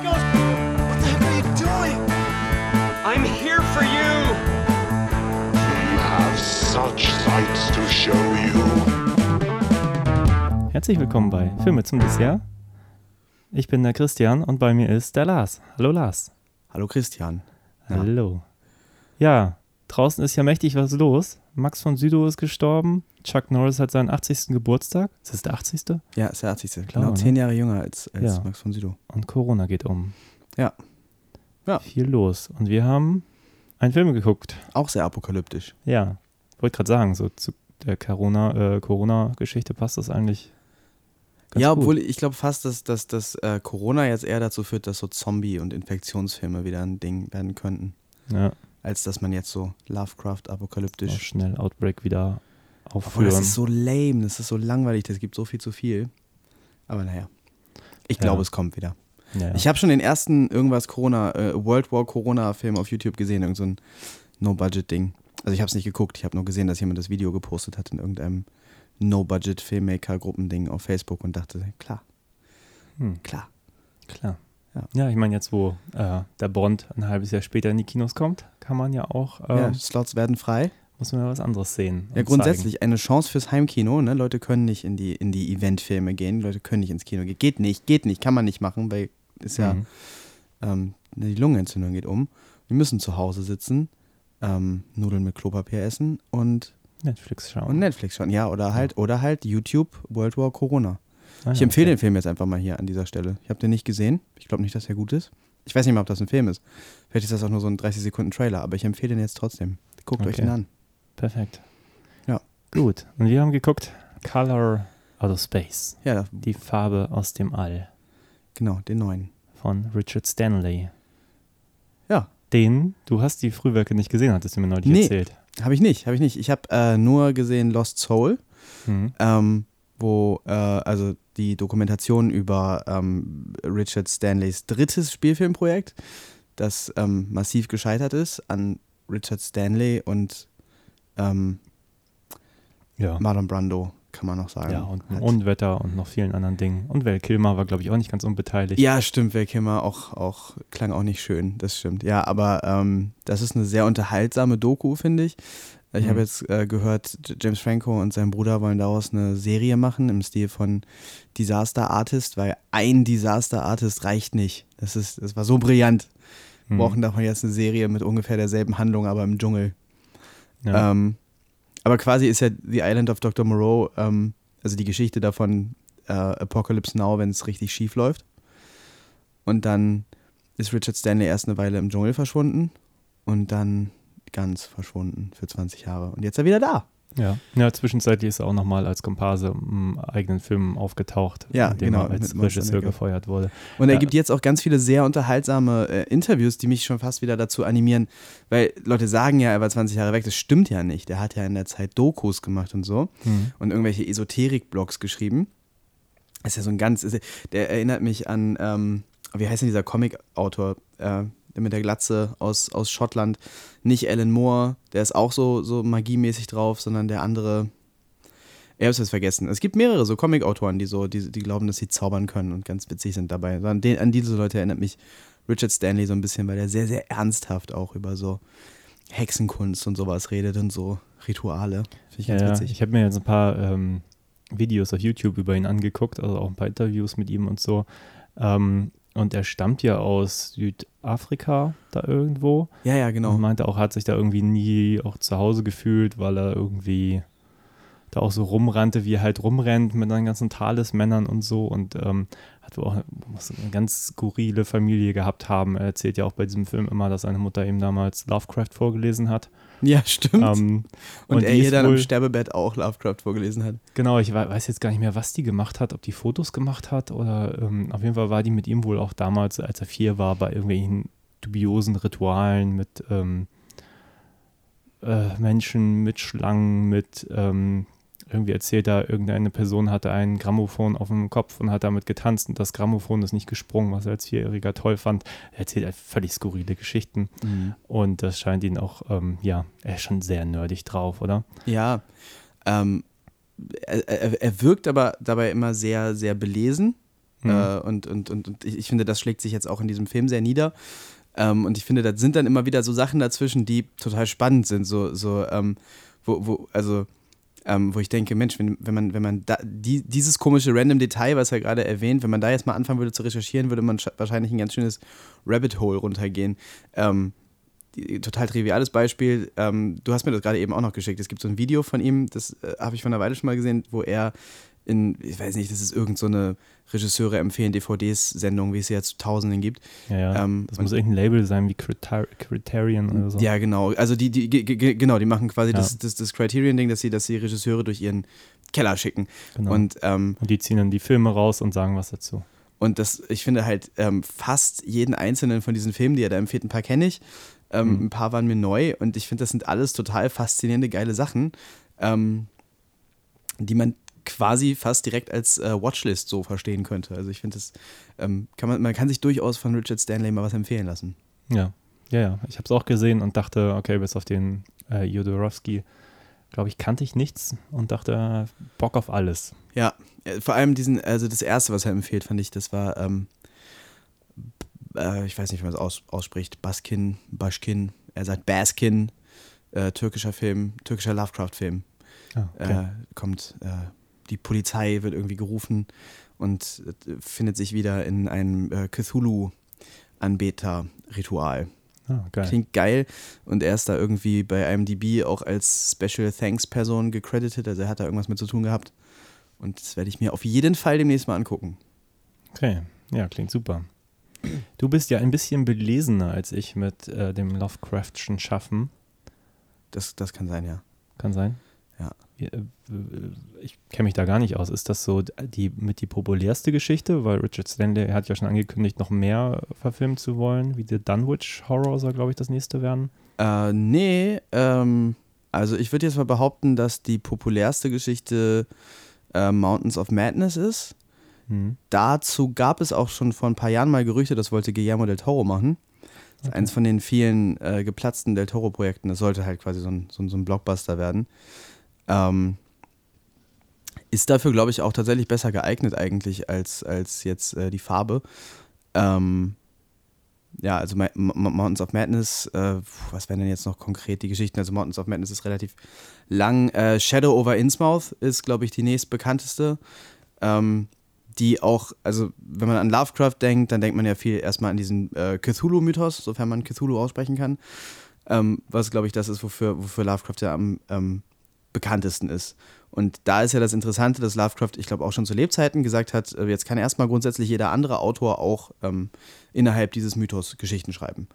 psychos. What the heck are you doing? I'm here for you. We have such sights to show you. Herzlich willkommen bei Filme zum Dessert. Ich bin der Christian und bei mir ist der Lars. Hallo Lars. Hallo Christian. Ja. Hallo. Ja, draußen ist ja mächtig was los. Max von Südow ist gestorben. Chuck Norris hat seinen 80. Geburtstag. Ist das der 80.? Ja, ist der 80. Klar, genau, ne? zehn Jahre jünger als, als Ja. Max von Südow. Und Corona geht um. Ja. Ja. Viel los. Und wir haben einen Film geguckt. Auch sehr apokalyptisch. Ja, wollte gerade sagen, so zu der Corona, äh, Corona-Geschichte passt das eigentlich ganz ja, gut. obwohl ich glaube fast, dass, dass, dass äh, Corona jetzt eher dazu führt, dass so Zombie- und Infektionsfilme wieder ein Ding werden könnten. Ja, Als dass man jetzt so Lovecraft auch apokalyptisch. schnell Outbreak wieder Aufführen. das ist so lame, das ist so langweilig, das gibt so viel zu viel. Aber naja. Ich Ja. glaube, es kommt wieder. ja. Ich habe schon den ersten irgendwas Corona, äh, World War Corona-Film auf YouTube gesehen, irgend so ein No-Budget-Ding. Also ich habe es nicht geguckt, ich habe nur gesehen, dass jemand das Video gepostet hat in irgendeinem No-Budget-Filmmaker-Gruppending auf Facebook und dachte, klar, Hm. klar. Klar. Ja. Ja, ich meine, jetzt, wo äh, der Bond ein halbes Jahr später in die Kinos kommt, kann man ja auch, ähm, ja, Slots werden frei. Muss man ja was anderes sehen. Ja, und grundsätzlich eine Chance fürs Heimkino. Ne? Leute können nicht in die, in die Eventfilme gehen, Leute können nicht ins Kino gehen. Geht nicht, geht nicht, kann man nicht machen, weil ist ja, Mhm. ähm, die Lungenentzündung geht um. Wir müssen zu Hause sitzen, ähm, Nudeln mit Klopapier essen und Zeigen. Netflix schauen. Und Netflix schon, ja, oder halt, oder halt YouTube World War Corona. Ah, Ich ja, empfehle okay. den Film jetzt einfach mal hier an dieser Stelle. Ich habe den nicht gesehen. Ich glaube nicht, dass er gut ist. Ich weiß nicht mal, ob das ein Film ist. Vielleicht ist das auch nur so ein 30 Sekunden Trailer, aber ich empfehle den jetzt trotzdem. Guckt euch Okay. den an. Perfekt. Ja. Gut. Und wir haben geguckt, Color Out of Space. Ja, Die Farbe aus dem All genau, den neuen. von Richard Stanley. Ja, Den, du hast die Frühwerke nicht gesehen, hattest du mir neulich Nee. erzählt. habe ich nicht, habe ich nicht. Ich habe äh, nur gesehen Lost Soul, Mhm. ähm, wo, äh, also die Dokumentation über ähm, Richard Stanleys drittes Spielfilmprojekt, das ähm, massiv gescheitert ist an Richard Stanley und ähm, Ja. Marlon Brando, kann man noch sagen. Ja, und Hat- Unwetter und noch vielen anderen Dingen. Und Val Kilmer war, glaube ich, auch nicht ganz unbeteiligt. Ja, stimmt, Val Kilmer auch, auch klang auch nicht schön, das stimmt. Ja, aber ähm, das ist eine sehr unterhaltsame Doku, finde ich. Ich Mhm. habe jetzt äh, gehört, James Franco und sein Bruder wollen daraus eine Serie machen im Stil von Disaster Artist, weil ein Disaster Artist reicht nicht. Das, ist, das war so brillant. Wir Mhm. brauchen davon jetzt eine Serie mit ungefähr derselben Handlung, aber im Dschungel. Ja. Ähm, aber quasi ist ja The Island of Dr. Moreau, ähm, also die Geschichte davon, äh, Apocalypse Now, wenn es richtig schief läuft. Und dann ist Richard Stanley erst eine Weile im Dschungel verschwunden und dann ganz verschwunden für 20 Jahre. Und jetzt ist er wieder da. Ja. ja, zwischenzeitlich ist er auch nochmal als Komparse im eigenen Film aufgetaucht, Ja, in dem genau, er als Regisseur gefeuert wurde. Und er Ja. gibt jetzt auch ganz viele sehr unterhaltsame äh, Interviews, die mich schon fast wieder dazu animieren, weil Leute sagen ja, er war 20 Jahre weg. Das stimmt ja nicht. Er hat ja in der Zeit Dokus gemacht und so. Mhm. und irgendwelche Esoterik-Blogs geschrieben. Das ist ja so ein ganz, der erinnert mich an, ähm, wie heißt denn dieser Comic-Autor, äh, mit der Glatze aus, aus Schottland? Nicht Alan Moore, der ist auch so, so magiemäßig drauf, sondern der andere, ich hab's jetzt vergessen. Es gibt mehrere so Comic-Autoren, die so, die, die glauben, dass sie zaubern können und ganz witzig sind dabei. An, den, an diese Leute erinnert mich Richard Stanley so ein bisschen, weil der sehr, sehr ernsthaft auch über so Hexenkunst und sowas redet und so Rituale. Finde ich ganz ja. witzig. ich habe mir jetzt ein paar ähm, Videos auf YouTube über ihn angeguckt, also auch ein paar Interviews mit ihm und so. Ähm, und er stammt ja aus Südafrika da irgendwo. Ja, ja, genau. Und meinte auch, hat sich da irgendwie nie auch zu Hause gefühlt, weil er irgendwie da auch so rumrannte, wie er halt rumrennt mit seinen ganzen Talismännern und so und ähm, hat wohl auch muss eine ganz skurrile Familie gehabt haben. Er erzählt ja auch bei diesem Film immer, dass seine Mutter ihm damals Lovecraft vorgelesen hat. Ja, stimmt. Ähm, und, er die hier dann wohl- Sterbebett auch Lovecraft vorgelesen hat. Genau, ich wei- weiß jetzt gar nicht mehr, was die gemacht hat, ob die Fotos gemacht hat oder ähm, auf jeden Fall war die mit ihm wohl auch damals, als er vier war, bei irgendwelchen dubiosen Ritualen mit ähm, äh, Menschen, mit Schlangen, mit ähm, irgendwie erzählt er, irgendeine Person hatte ein Grammophon auf dem Kopf und hat damit getanzt und das Grammophon ist nicht gesprungen, was er als Vierjähriger toll fand. Er erzählt halt völlig skurrile Geschichten und das scheint ihn auch, ähm, ja, er ist schon sehr nerdig drauf, oder? Ja, ähm, er, er, er wirkt aber dabei immer sehr, sehr belesen. Mhm. Äh, und, und, und, und ich, finde, das schlägt sich jetzt auch in diesem Film sehr nieder. Ähm, und ich finde, da sind dann immer wieder so Sachen dazwischen, die total spannend sind. So, so ähm, wo, wo, also, ähm, wo ich denke, Mensch, wenn, wenn man, wenn man da, die, dieses komische random Detail, was er gerade erwähnt, wenn man da jetzt mal anfangen würde zu recherchieren, würde man wahrscheinlich ein ganz schönes Rabbit Hole runtergehen. Ähm, total triviales Beispiel. Ähm, du hast mir das gerade eben auch noch geschickt. Es gibt so ein Video von ihm, das äh, habe ich vor einer Weile schon mal gesehen, wo er in, ich weiß nicht, das ist irgend so eine Regisseure empfehlen DVDs-Sendung, wie es sie jetzt zu Tausenden gibt. Ja, ja. Ähm, das muss irgendein Label sein wie Critar Criterion oder so. Ja, genau. Also die, die, ge- ge- genau, die machen quasi Ja. das, das, das Criterion-Ding, dass sie, dass sie Regisseure durch ihren Keller schicken. genau. Und, ähm, Und die ziehen dann die Filme raus und sagen was dazu. und das, ich finde halt, ähm, fast jeden einzelnen von diesen Filmen, die er da empfiehlt, ein paar kenne ich. Ähm, Mhm. Ein paar waren mir neu und ich finde, das sind alles total faszinierende, geile Sachen, ähm, die man quasi fast direkt als äh, Watchlist so verstehen könnte. Also ich finde das, ähm, kann man, man kann sich durchaus von Richard Stanley mal was empfehlen lassen. Ja, ja, ja. Ich habe es auch gesehen und dachte, okay, bis auf den äh, Jodorowsky, glaube ich, kannte ich nichts und dachte, Bock auf alles. Ja, äh, vor allem diesen, also das erste, was er empfiehlt, fand ich, das war, ähm, äh, ich weiß nicht, wie man es aus, ausspricht, Baskin, Baschkin, er sagt Baskin, äh, türkischer Film, türkischer Lovecraft-Film. Ah, okay. Äh, kommt, äh, die Polizei wird irgendwie gerufen und äh, findet sich wieder in einem äh, Cthulhu-Anbeter-Ritual. ah, geil. Klingt geil und er ist da irgendwie bei IMDb auch als Special Thanks Person gecredited, also er hat da irgendwas mit zu tun gehabt. Und das werde ich mir auf jeden Fall demnächst mal angucken. Okay, ja, klingt super. Du bist ja ein bisschen belesener als ich mit äh, dem Lovecraftschen Schaffen. Das, das kann sein, ja. Kann sein? Ja. Wie, äh, Ich kenne mich da gar nicht aus. Ist das so die mit die populärste Geschichte? Weil Richard Stanley hat ja schon angekündigt, noch mehr verfilmen zu wollen, wie der Dunwich Horror soll, glaube ich, das nächste werden. Äh, nee, ähm, also ich würde jetzt mal behaupten, dass die populärste Geschichte äh, Mountains of Madness ist. Hm. Dazu gab es auch schon vor ein paar Jahren mal Gerüchte, das wollte Guillermo del Toro machen. Das ist Okay. eins von den vielen äh, geplatzten Del Toro-Projekten. Das sollte halt quasi so ein, so ein, so ein Blockbuster werden. Ähm, ist dafür, glaube ich, auch tatsächlich besser geeignet eigentlich als, als jetzt äh, die Farbe. Ähm, ja, also Ma- Ma- Mountains of Madness, äh, was wären denn jetzt noch konkret die Geschichten? Also Mountains of Madness ist relativ lang. Äh, Shadow over Innsmouth ist, glaube ich, die nächstbekannteste. Ähm, die auch, also wenn man an Lovecraft denkt, dann denkt man ja viel erstmal an diesen äh, Cthulhu-Mythos, sofern man Cthulhu aussprechen kann. Ähm, was, glaube ich, das ist, wofür, wofür Lovecraft ja am bekanntesten ist. Und da ist ja das Interessante, dass Lovecraft, ich glaube, auch schon zu Lebzeiten gesagt hat, äh, jetzt kann erstmal grundsätzlich jeder andere Autor auch ähm, innerhalb dieses Mythos Geschichten schreiben.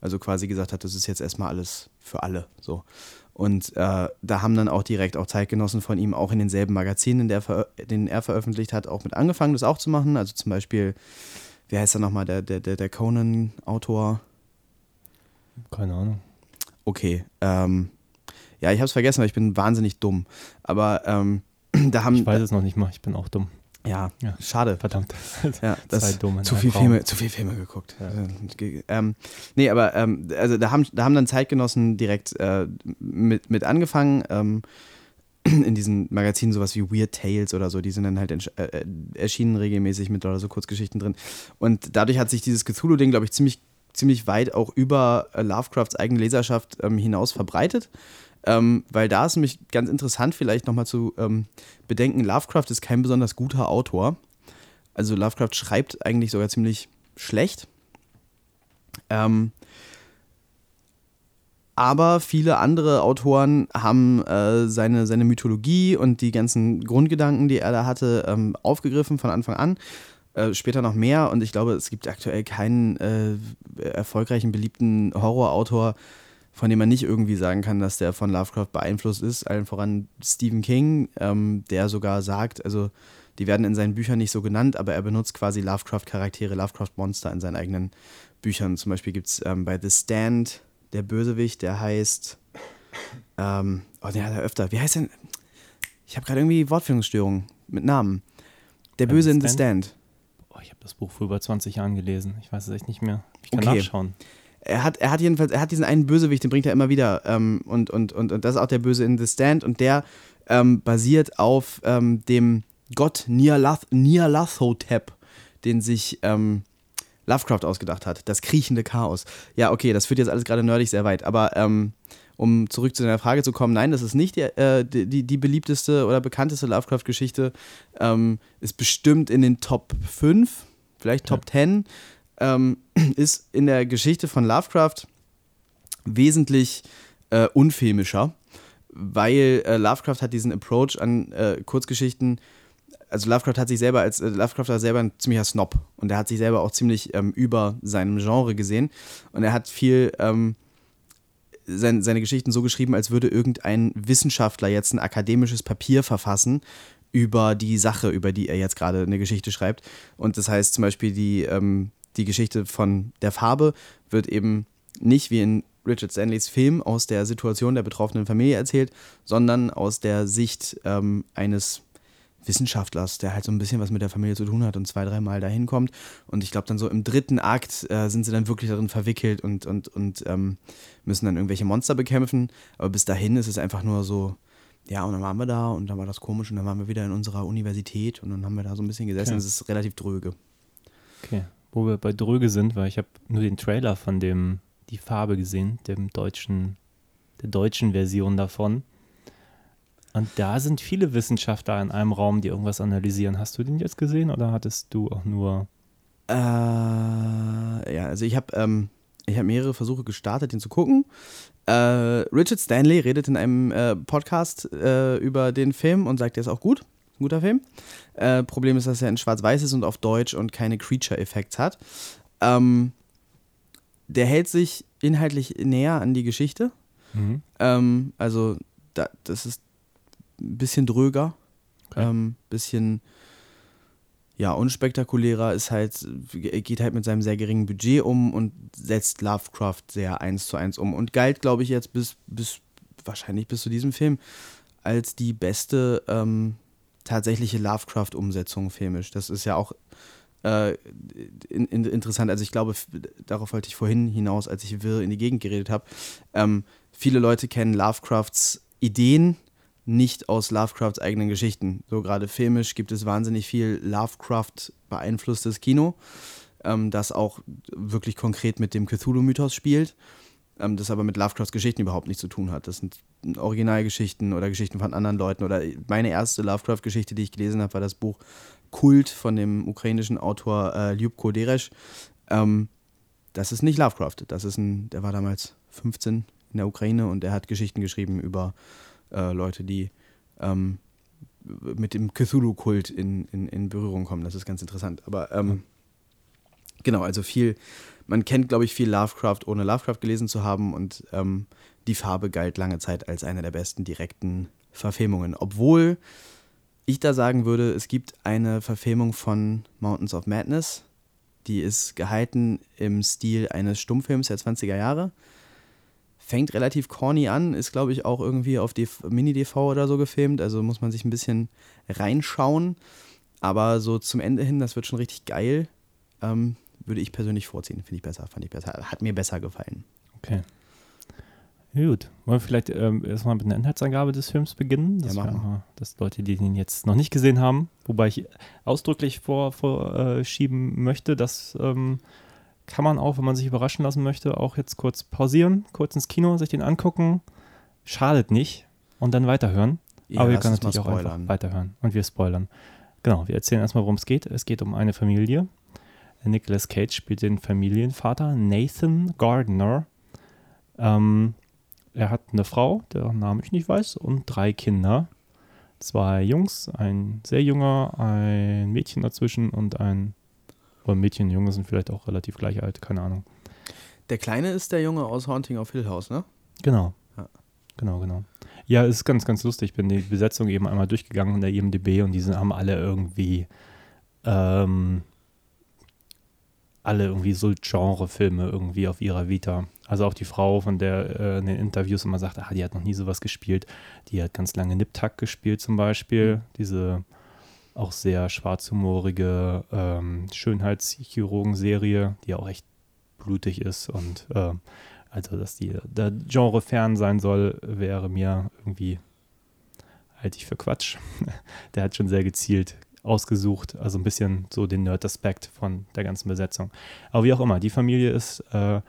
Also quasi gesagt hat, das ist jetzt erstmal alles für alle. So. Und äh, da haben dann auch direkt auch Zeitgenossen von ihm auch in denselben Magazinen, in der den er veröffentlicht hat, auch mit angefangen, das auch zu machen. Also zum Beispiel, wie heißt er nochmal, der, der, der, der Conan-Autor? Keine Ahnung. Okay. Ähm, ja, ich habe es vergessen, weil ich bin wahnsinnig dumm. Aber ähm, da haben. Ich weiß es noch nicht mal, ich bin auch dumm. Ja, Ja. schade. Verdammt. Ja, das Dumme zu viel. Filme, zu viel Filme geguckt. Äh, Ähm, nee, aber ähm, also da haben, da haben dann Zeitgenossen direkt äh, mit, mit angefangen. Ähm, in diesen Magazinen sowas wie Weird Tales oder so, die sind dann halt äh, äh, erschienen regelmäßig mit oder so Kurzgeschichten drin. Und dadurch hat sich dieses Cthulhu-Ding, glaube ich, ziemlich, ziemlich weit auch über äh, Lovecrafts eigene Leserschaft ähm, hinaus verbreitet. Ähm, weil da ist nämlich ganz interessant, vielleicht nochmal zu ähm, bedenken, Lovecraft ist kein besonders guter Autor. Also Lovecraft schreibt eigentlich sogar ziemlich schlecht. Ähm, aber viele andere Autoren haben äh, seine, seine Mythologie und die ganzen Grundgedanken, die er da hatte, ähm, aufgegriffen von Anfang an. Äh, später noch mehr und ich glaube, es gibt aktuell keinen äh, erfolgreichen, beliebten Horrorautor, von dem man nicht irgendwie sagen kann, dass der von Lovecraft beeinflusst ist. Allen voran Stephen King, ähm, der sogar sagt, also die werden in seinen Büchern nicht so genannt, aber er benutzt quasi Lovecraft-Charaktere, Lovecraft-Monster in seinen eigenen Büchern. Zum Beispiel gibt es ähm, bei The Stand der Bösewicht, der heißt, ähm, oh, den hat er öfter. Wie heißt denn? Ich habe gerade irgendwie Wortfindungsstörungen mit Namen. Der Böse in The Stand? Stand. Oh, ich habe das Buch vor über 20 Jahren gelesen. Ich weiß es echt nicht mehr. Ich kann Okay. nachschauen. Er hat, er hat jedenfalls, er hat diesen einen Bösewicht, den bringt er immer wieder. Ähm, und, und, und, und das ist auch der Böse in The Stand. Und der ähm, basiert auf ähm, dem Gott Nyarlath Nyarlathotep, den sich ähm, Lovecraft ausgedacht hat. Das kriechende Chaos. Ja, okay, das führt jetzt alles gerade nerdig sehr weit. Aber ähm, um zurück zu deiner Frage zu kommen, nein, das ist nicht die, äh, die, die beliebteste oder bekannteste Lovecraft-Geschichte. Ähm, ist bestimmt in den Top 5, vielleicht Top ja. 10. Ähm, ist in der Geschichte von Lovecraft wesentlich äh, unfilmischer, weil äh, Lovecraft hat diesen Approach an äh, Kurzgeschichten, also Lovecraft hat sich selber als, äh, Lovecraft war selber ein ziemlicher Snob und er hat sich selber auch ziemlich ähm, über seinem Genre gesehen und er hat viel ähm, sein, seine Geschichten so geschrieben, als würde irgendein Wissenschaftler jetzt ein akademisches Papier verfassen über die Sache, über die er jetzt gerade eine Geschichte schreibt. Und das heißt zum Beispiel, die, ähm, die Geschichte von der Farbe wird eben nicht wie in Richard Stanleys Film aus der Situation der betroffenen Familie erzählt, sondern aus der Sicht ähm, eines Wissenschaftlers, der halt so ein bisschen was mit der Familie zu tun hat und zwei, dreimal dahin kommt. Und ich glaube, dann so im dritten Akt äh, sind sie dann wirklich darin verwickelt und, und, und ähm, müssen dann irgendwelche Monster bekämpfen. Aber bis dahin ist es einfach nur so, ja, und dann waren wir da und dann war das komisch und dann waren wir wieder in unserer Universität und dann haben wir da so ein bisschen gesessen. Es ist relativ dröge. Okay, wo wir bei dröge sind, weil ich habe nur den Trailer von dem, die Farbe gesehen, dem deutschen, der deutschen Version davon. Und da sind viele Wissenschaftler in einem Raum, die irgendwas analysieren. Hast du den jetzt gesehen oder hattest du auch nur. Äh, ja, also ich habe ähm, hab mehrere Versuche gestartet, den zu gucken. Äh, Richard Stanley redet in einem äh, Podcast äh, über den Film und sagt, der ist auch gut. Ein guter Film. Äh, Problem ist, dass er in Schwarz-Weiß ist und auf Deutsch und keine Creature-Effekts hat. Ähm, der hält sich inhaltlich näher an die Geschichte. Mhm. Ähm, also, da, das ist ein bisschen dröger, okay. ähm, bisschen ja, unspektakulärer, ist halt, geht halt mit seinem sehr geringen Budget um und setzt Lovecraft sehr eins zu eins um und galt, glaube ich, jetzt bis, bis, wahrscheinlich bis zu diesem Film als die beste ähm, tatsächliche Lovecraft-Umsetzung filmisch. Das ist ja auch äh, in, in, interessant. Also ich glaube, darauf wollte ich vorhin hinaus, als ich wirr in die Gegend geredet habe. Ähm, viele Leute kennen Lovecrafts Ideen nicht aus Lovecrafts eigenen Geschichten. So gerade filmisch gibt es wahnsinnig viel Lovecraft beeinflusstes Kino, ähm, das auch wirklich konkret mit dem Cthulhu-Mythos spielt, ähm, das aber mit Lovecrafts Geschichten überhaupt nichts zu tun hat. Das sind Originalgeschichten oder Geschichten von anderen Leuten. Oder meine erste Lovecraft-Geschichte, die ich gelesen habe, war das Buch Kult von dem ukrainischen Autor äh, Ljubko Dereš. Ähm, das ist nicht Lovecraft. Das ist ein, der war damals 15 in der Ukraine und er hat Geschichten geschrieben über äh, Leute, die ähm, mit dem Cthulhu-Kult in, in, in Berührung kommen. Das ist ganz interessant. Aber ähm, genau, also viel, man kennt, glaube ich, viel Lovecraft, ohne Lovecraft gelesen zu haben und ähm, die Farbe galt lange Zeit als eine der besten direkten Verfilmungen. Obwohl ich da sagen würde, es gibt eine Verfilmung von Mountains of Madness, die ist gehalten im Stil eines Stummfilms der 20er Jahre fängt relativ corny an, ist glaube ich auch irgendwie auf Mini-DV oder so gefilmt, also muss man sich ein bisschen reinschauen. Aber so zum Ende hin, das wird schon richtig geil. Ähm, würde ich persönlich vorziehen, finde ich besser, fand ich besser. Hat mir besser gefallen. Okay. Gut. Wollen wir vielleicht ähm, erstmal mit einer Inhaltsangabe des Films beginnen? Dass, ja, machen wir. dass Leute, die ihn jetzt noch nicht gesehen haben, wobei ich ausdrücklich vorschieben vor, äh, möchte, dass ähm, kann man auch, wenn man sich überraschen lassen möchte, auch jetzt kurz pausieren, kurz ins Kino, sich den angucken. Schadet nicht und dann weiterhören. Ja, Aber wir können natürlich auch einfach weiterhören und wir spoilern. Genau, wir erzählen erstmal, worum es geht. Es geht um eine Familie. Nicolas Cage spielt den Familienvater Nathan Gardner. Ähm, er hat eine Frau, deren Namen ich nicht weiß, und drei Kinder. Zwei Jungs, ein sehr junger, ein Mädchen dazwischen und ein oder Mädchen und Junge sind vielleicht auch relativ gleich alt, keine Ahnung. Der Kleine ist der Junge aus Haunting of Hill House, ne? Genau. Ja. Genau, genau. Ja, es ist ganz, ganz lustig. Ich bin die Besetzung eben einmal durchgegangen in der IMDB und die sind, haben alle irgendwie ähm, alle irgendwie so Genre-Filme irgendwie auf ihrer Vita. Also auch die Frau, von der äh, in den Interviews immer sagt, ah, die hat noch nie sowas gespielt. Die hat ganz lange Nip-Tuck gespielt zum Beispiel. Mhm. Diese auch sehr schwarzhumorige ähm, Schönheitschirurgen-Serie, die auch echt blutig ist und äh, also, dass die, der Genre fern sein soll, wäre mir irgendwie, halte ich für Quatsch. der hat schon sehr gezielt ausgesucht, also ein bisschen so den Nerd-Aspekt von der ganzen Besetzung. Aber wie auch immer, die Familie ist äh,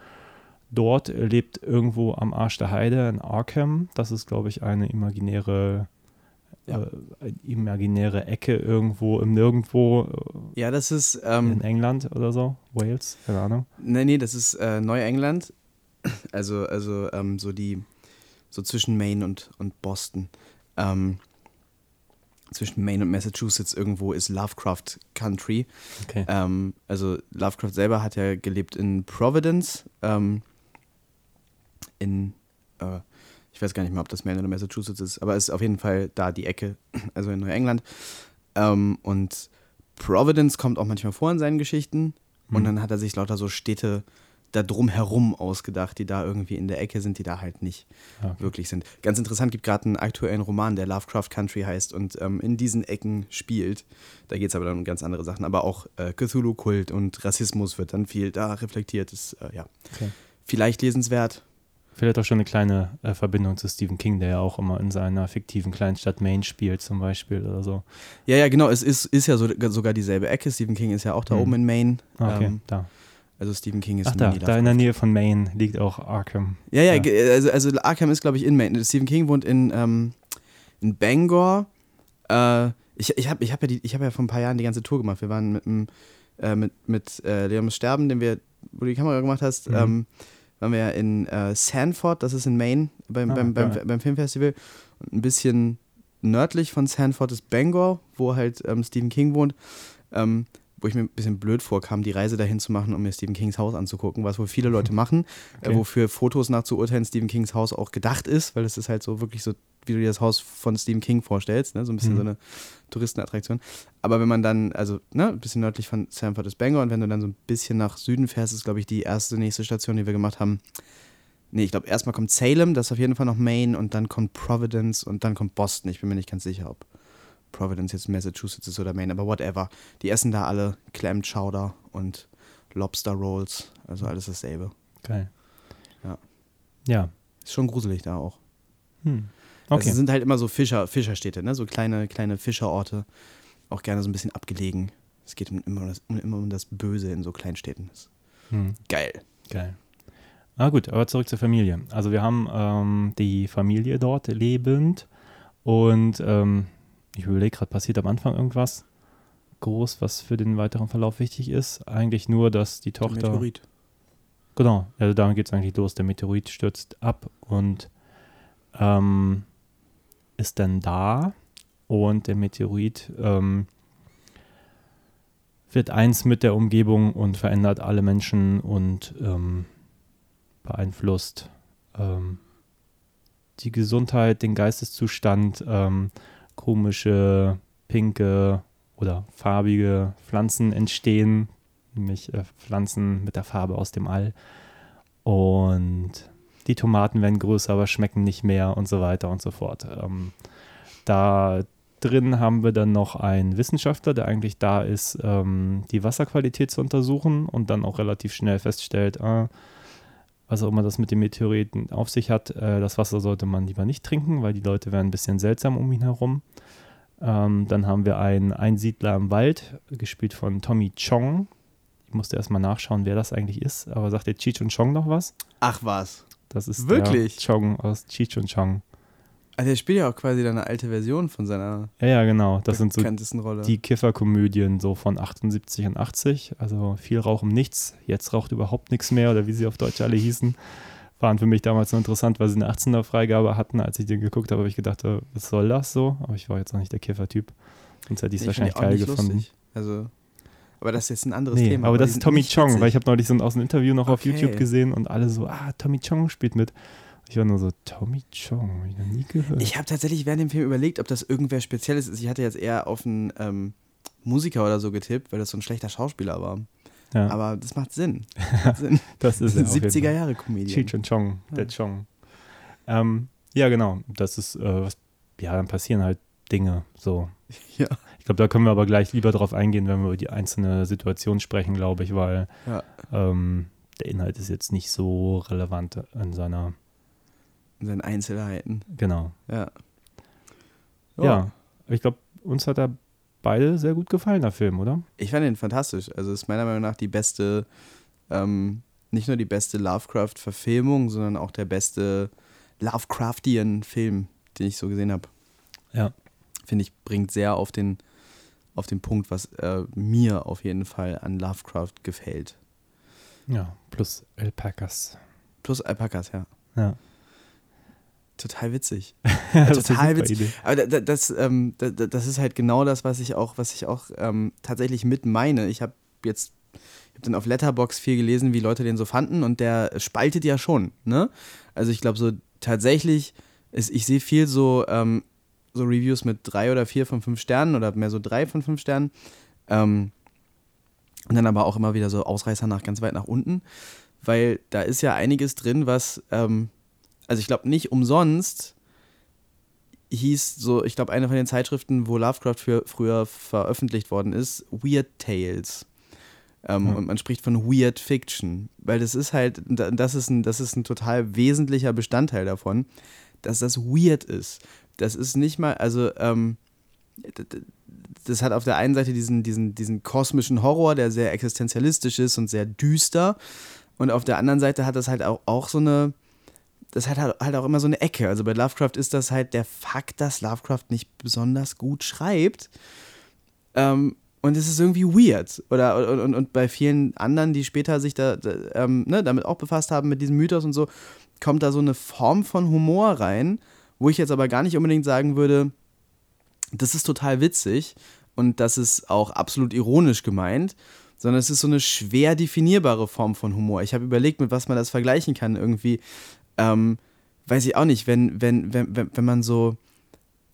dort, lebt irgendwo am Arsch der Heide in Arkham. Das ist, glaube ich, eine imaginäre Ja. äh, imaginäre Ecke irgendwo im Nirgendwo äh, Ja, das ist, in ähm, England oder so, Wales, keine Ahnung. nee, nee, das ist äh, Neuengland. Also, also ähm, so die, so zwischen Maine und, und Boston. Ähm, zwischen Maine und Massachusetts irgendwo ist Lovecraft Country. Okay. Ähm, also Lovecraft selber hat ja gelebt in Providence, ähm, in, äh, ich weiß gar nicht mehr, ob das Maine oder Massachusetts ist, aber es ist auf jeden Fall da die Ecke, also in Neuengland. Ähm, und Providence kommt auch manchmal vor in seinen Geschichten und Mhm. dann hat er sich lauter so Städte da drumherum ausgedacht, die da irgendwie in der Ecke sind, die da halt nicht okay. wirklich sind. Ganz interessant, gibt gerade einen aktuellen Roman, der Lovecraft Country heißt und ähm, in diesen Ecken spielt. Da geht es aber dann um ganz andere Sachen, aber auch äh, Cthulhu-Kult und Rassismus wird dann viel da reflektiert. Ist äh, ja Okay. vielleicht lesenswert. Vielleicht auch schon eine kleine äh, Verbindung zu Stephen King, der ja auch immer in seiner fiktiven Kleinstadt Maine spielt, zum Beispiel oder so. Ja, ja, genau, es ist, ist ja so, sogar dieselbe Ecke. Stephen King ist ja auch da Mhm. oben in Maine. Ah, okay, Ähm, da. Also Stephen King ist Ach, da, da in der. Nähe von Maine liegt auch Arkham. Ja, ja, Ja. Also, also Arkham ist, glaube ich, in Maine. Stephen King wohnt in, ähm, in Bangor. Äh, ich ich habe ich hab ja, die- ich hab ja vor ein paar Jahren die ganze Tour gemacht. Wir waren mit, dem, äh, mit, mit äh, Leon muss sterben, den wir, wo du die Kamera gemacht hast, Mhm. ähm, waren wir ja in äh, Sanford, das ist in Maine, beim, Ah, beim, beim, geil. beim Filmfestival. Und ein bisschen nördlich von Sanford ist Bangor, wo halt ähm, Stephen King wohnt. Ähm, wo ich mir ein bisschen blöd vorkam, die Reise dahin zu machen, um mir Stephen Kings Haus anzugucken, was wohl viele Leute machen, Okay. äh, wofür Fotos nach zu urteilen Stephen Kings Haus auch gedacht ist, weil es ist halt so wirklich so, wie du dir das Haus von Stephen King vorstellst, ne? so ein bisschen Mhm. so eine Touristenattraktion. Aber wenn man dann, also ne, ein bisschen nördlich von Sanford ist Bangor und wenn du dann so ein bisschen nach Süden fährst, ist glaube ich die erste nächste Station, die wir gemacht haben. Nee, ich glaube erstmal kommt Salem, das ist auf jeden Fall noch Maine und dann kommt Providence und dann kommt Boston. Ich bin mir nicht ganz sicher, ob Providence jetzt Massachusetts ist oder Maine, aber whatever. Die essen da alle Clam Chowder und Lobster Rolls, also alles dasselbe. Geil. Ja. Ja. Ist schon gruselig da auch. Hm. Okay. Okay. Also sind halt immer so Fischer, Fischerstädte, ne? so kleine, kleine Fischerorte, auch gerne so ein bisschen abgelegen. Es geht immer, um das, immer um das Böse in so Kleinstädten. Das Hm. geil. Geil. Ah gut, aber zurück zur Familie. Also wir haben ähm, die Familie dort lebend und ähm, ich überlege gerade, passiert am Anfang irgendwas groß, was für den weiteren Verlauf wichtig ist? Eigentlich nur, dass die Tochter... Meteorit. Genau, also damit geht es eigentlich los. Der Meteorit stürzt ab und ähm, ist dann da und der Meteorit ähm, wird eins mit der Umgebung und verändert alle Menschen und ähm, beeinflusst ähm, die Gesundheit, den Geisteszustand, ähm, komische, pinke oder farbige Pflanzen entstehen, nämlich äh, Pflanzen mit der Farbe aus dem All. Und die Tomaten werden größer, aber schmecken nicht mehr und so weiter und so fort. Ähm, da drin haben wir dann noch einen Wissenschaftler, der eigentlich da ist, ähm, die Wasserqualität zu untersuchen und dann auch relativ schnell feststellt, ah, was auch immer das mit den Meteoriten auf sich hat, äh, das Wasser sollte man lieber nicht trinken, weil die Leute werden ein bisschen seltsam um ihn herum. Ähm, dann haben wir einen Einsiedler im Wald, gespielt von Tommy Chong. Ich musste erstmal nachschauen, wer das eigentlich ist, aber sagt der Cheech und Chong noch was? Ach was. Das ist Wirklich? Chong aus Cheech und Chong. Also er spielt ja auch quasi dann eine alte Version von seiner Ja, ja, genau. Das sind so Rolle. die Kifferkomödien so von 78 und 80. Also viel Rauch um nichts. Jetzt raucht überhaupt nichts mehr oder wie sie auf Deutsch alle hießen. Waren für mich damals so interessant, weil sie eine 18er-Freigabe hatten. Als ich den geguckt habe, habe ich gedacht, äh, was soll das so? Aber ich war jetzt noch nicht der Kiffer-Typ. Sonst hätte ich es wahrscheinlich auch geil gefunden. lustig. Also, aber das ist jetzt ein anderes Nee, Thema. aber das ist Tommy Chong, weil ich habe neulich so ein, aus einem Interview noch auf Okay. YouTube gesehen und alle so, ah, Tommy Chong spielt mit. Ich war nur so, Tommy Chong, habe ich noch nie gehört. Ich habe tatsächlich während dem Film überlegt, ob das irgendwer Spezielles ist. Ich hatte jetzt eher auf einen ähm, Musiker oder so getippt, weil das so ein schlechter Schauspieler war. ja, Aber das macht Sinn. Das macht Sinn. das ist Das er ist auf jeden 70er Fall. Jahre Comedian. Cheech Chong, der Ja. Chong. Ähm, ja, genau. Das ist, äh, was, ja, dann passieren halt Dinge. So. Ja. Ich glaube, da können wir aber gleich lieber drauf eingehen, wenn wir über die einzelne Situation sprechen, glaube ich, weil Ja. ähm, der Inhalt ist jetzt nicht so relevant in seiner, In seinen Einzelheiten. genau. Ja. Ja, ich glaube, uns hat er beide sehr gut gefallen, der Film, oder? Ich fand ihn fantastisch. Also ist meiner Meinung nach die beste, ähm, nicht nur die beste Lovecraft-Verfilmung, sondern auch der beste Lovecraftian-Film, den ich so gesehen habe. Ja. Finde ich, bringt sehr auf den, auf den Punkt, was äh, mir auf jeden Fall an Lovecraft gefällt. Ja, plus Alpacas. Plus Alpakas, ja. Ja. Total witzig. Das Total witzig. Idee. Aber da- da- das, ähm, da- da- das ist halt genau das, was ich auch, was ich auch ähm, tatsächlich mit meine. Ich habe jetzt, ich habe dann auf Letterbox viel gelesen, wie Leute den so fanden und der spaltet ja schon. Ne? Also ich glaube so tatsächlich, ist, ich sehe viel so, ähm, so Reviews mit drei oder vier von fünf Sternen oder mehr so drei von fünf Sternen. Ähm, und dann aber auch immer wieder so Ausreißer nach ganz weit nach unten, weil da ist ja einiges drin, was, ähm, also ich glaube nicht umsonst hieß so, ich glaube, eine von den Zeitschriften, wo Lovecraft für, früher veröffentlicht worden ist, Weird Tales. Ähm, Ja. Und man spricht von Weird Fiction, weil das ist halt, da- das ist ein, das ist ein total wesentlicher Bestandteil davon, dass das weird ist. Das ist nicht mal, also, ähm, das hat auf der einen Seite diesen, diesen, diesen kosmischen Horror, der sehr existenzialistisch ist und sehr düster. Und auf der anderen Seite hat das halt auch, auch so eine, das hat halt halt auch immer so eine Ecke. Also bei Lovecraft ist das halt der Fakt, dass Lovecraft nicht besonders gut schreibt. Ähm, und es ist irgendwie weird. Oder, und, und, und bei vielen anderen, die später sich da, da ähm, ne, damit auch befasst haben, mit diesem Mythos und so, kommt da so eine Form von Humor rein, wo ich jetzt aber gar nicht unbedingt sagen würde, das ist total witzig und das ist auch absolut ironisch gemeint, sondern es ist so eine schwer definierbare Form von Humor. Ich habe überlegt, mit was man das vergleichen kann. Irgendwie, ähm, weiß ich auch nicht, wenn, wenn, wenn, wenn, wenn man so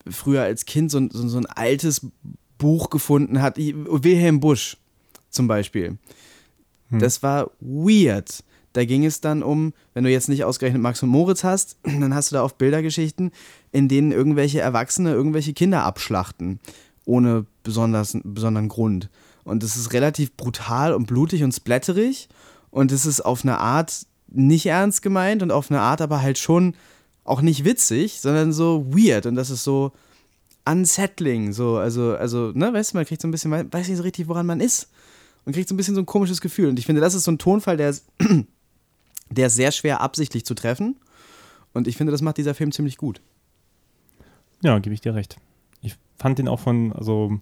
früher als Kind so, ein- so, so ein altes Buch gefunden hat, Wilhelm Busch zum Beispiel. Das war weird. Da ging es dann um, wenn du jetzt nicht ausgerechnet Max und Moritz hast, dann hast du da oft Bildergeschichten, in denen irgendwelche Erwachsene irgendwelche Kinder abschlachten. Ohne besonders, besonderen Grund. Und es ist relativ brutal und blutig und splatterig. Und es ist auf eine Art nicht ernst gemeint und auf eine Art aber halt schon auch nicht witzig, sondern so weird. Und das ist so unsettling. So, also, also, ne, weißt du, man kriegt so ein bisschen, weiß nicht so richtig, woran man ist und kriegt so ein bisschen so ein komisches Gefühl. Und ich finde, das ist so ein Tonfall, der ist, der ist sehr schwer absichtlich zu treffen. Und ich finde, das macht dieser Film ziemlich gut. Ja, gebe ich dir recht. Ich fand ihn auch von, also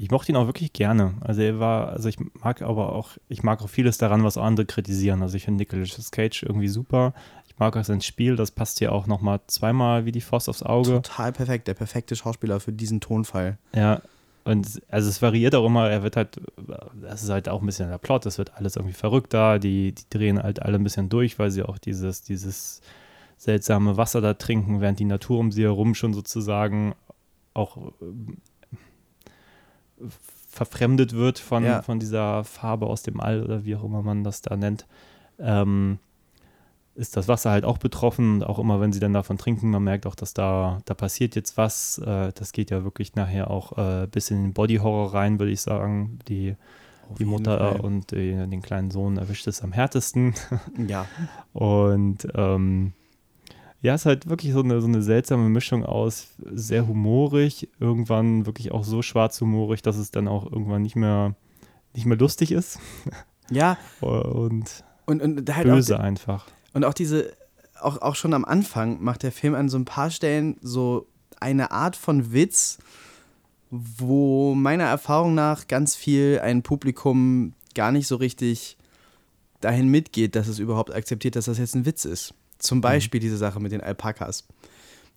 ich mochte ihn auch wirklich gerne. Also er war, also ich mag aber auch, ich mag auch vieles daran, was andere kritisieren. Also ich finde Nicolas Cage irgendwie super. Ich mag auch sein Spiel, das passt hier auch nochmal zweimal wie die Faust aufs Auge. Total perfekt, der perfekte Schauspieler für diesen Tonfall. Ja, und also es variiert auch immer, er wird halt, das ist halt auch ein bisschen der Plot, es wird alles irgendwie verrückter, die, die drehen halt alle ein bisschen durch, weil sie auch dieses, dieses seltsame Wasser da trinken, während die Natur um sie herum schon sozusagen auch verfremdet wird von, Ja. von dieser Farbe aus dem All oder wie auch immer man das da nennt. Ähm, ist das Wasser halt auch betroffen. Auch immer, wenn sie dann davon trinken, man merkt auch, dass da, da passiert jetzt was. Äh, das geht ja wirklich nachher auch äh, bis in den Body-Horror rein, würde ich sagen. Die, die Mutter Fall. und äh, den kleinen Sohn erwischt es am härtesten. Ja. Und ähm, ja, es ist halt wirklich so eine, so eine seltsame Mischung aus sehr humorig, irgendwann wirklich auch so schwarzhumorig, dass es dann auch irgendwann nicht mehr, nicht mehr lustig ist. Ja, Und und, und halt böse auch, einfach. und auch diese, auch, auch schon am Anfang macht der Film an so ein paar Stellen so eine Art von Witz, wo meiner Erfahrung nach ganz viel ein Publikum gar nicht so richtig dahin mitgeht, dass es überhaupt akzeptiert, dass das jetzt ein Witz ist. Zum Beispiel diese Sache mit den Alpakas.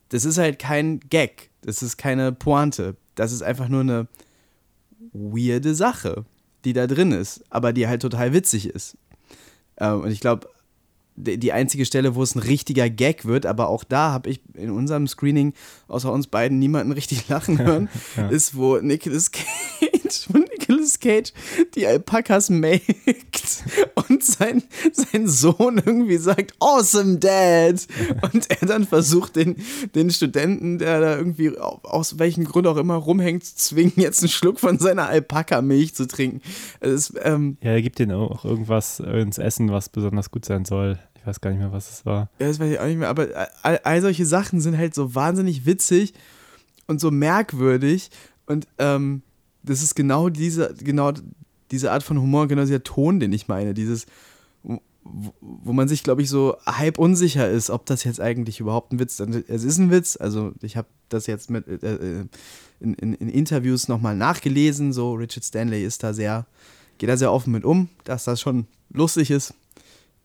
Das ist halt kein Gag, das ist keine Pointe, das ist einfach nur eine weirde Sache, die da drin ist, aber die halt total witzig ist. Ähm, und ich glaube, die einzige Stelle, wo es ein richtiger Gag wird, aber auch da habe ich in unserem Screening außer uns beiden niemanden richtig lachen hören, Ja. ist, wo Nicolas Cage, wo Nicolas Cage die Alpakas melkt und sein, sein Sohn irgendwie sagt, awesome Dad. Und er dann versucht, den, den Studenten, der da irgendwie aus welchem Grund auch immer rumhängt, zu zwingen, jetzt einen Schluck von seiner Alpaka-Milch zu trinken. Es, ähm, Ja, er gibt denen auch irgendwas ins Essen, was besonders gut sein soll. Ich weiß gar nicht mehr, was es war. Ja, das weiß ich auch nicht mehr, aber all, all solche Sachen sind halt so wahnsinnig witzig und so merkwürdig. Und ähm, das ist genau diese, genau diese Art von Humor, genau dieser Ton, den ich meine. Dieses, wo, man sich, glaube ich, so halb unsicher ist, ob das jetzt eigentlich überhaupt ein Witz ist. Es ist ein Witz, also ich habe das jetzt mit äh, äh, in, in, in Interviews nochmal nachgelesen. So, Richard Stanley ist da sehr, geht da sehr offen mit um, dass das schon lustig ist.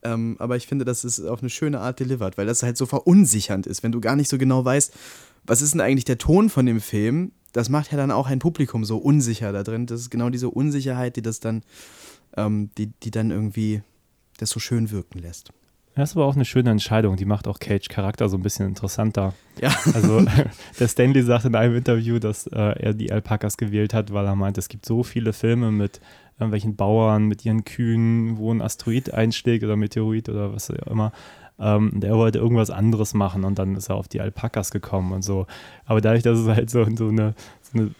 Ähm, aber ich finde, dass es auf eine schöne Art delivered, weil das halt so verunsichernd ist, wenn du gar nicht so genau weißt, was ist denn eigentlich der Ton von dem Film. Das macht ja dann auch ein Publikum so unsicher da drin. Das ist genau diese Unsicherheit, die das dann, ähm, die, die dann irgendwie das so schön wirken lässt. Das ist aber auch eine schöne Entscheidung. Die macht auch Cage Charakter so ein bisschen interessanter. Ja. Also der Stanley sagt in einem Interview, dass äh, er die Alpakas gewählt hat, weil er meint, es gibt so viele Filme mit irgendwelchen Bauern, mit ihren Kühen, wo ein Asteroid einschlägt oder Meteorit oder was auch immer. Ähm, der wollte irgendwas anderes machen und dann ist er auf die Alpakas gekommen und so. Aber dadurch, dass es halt so, so eine, so eine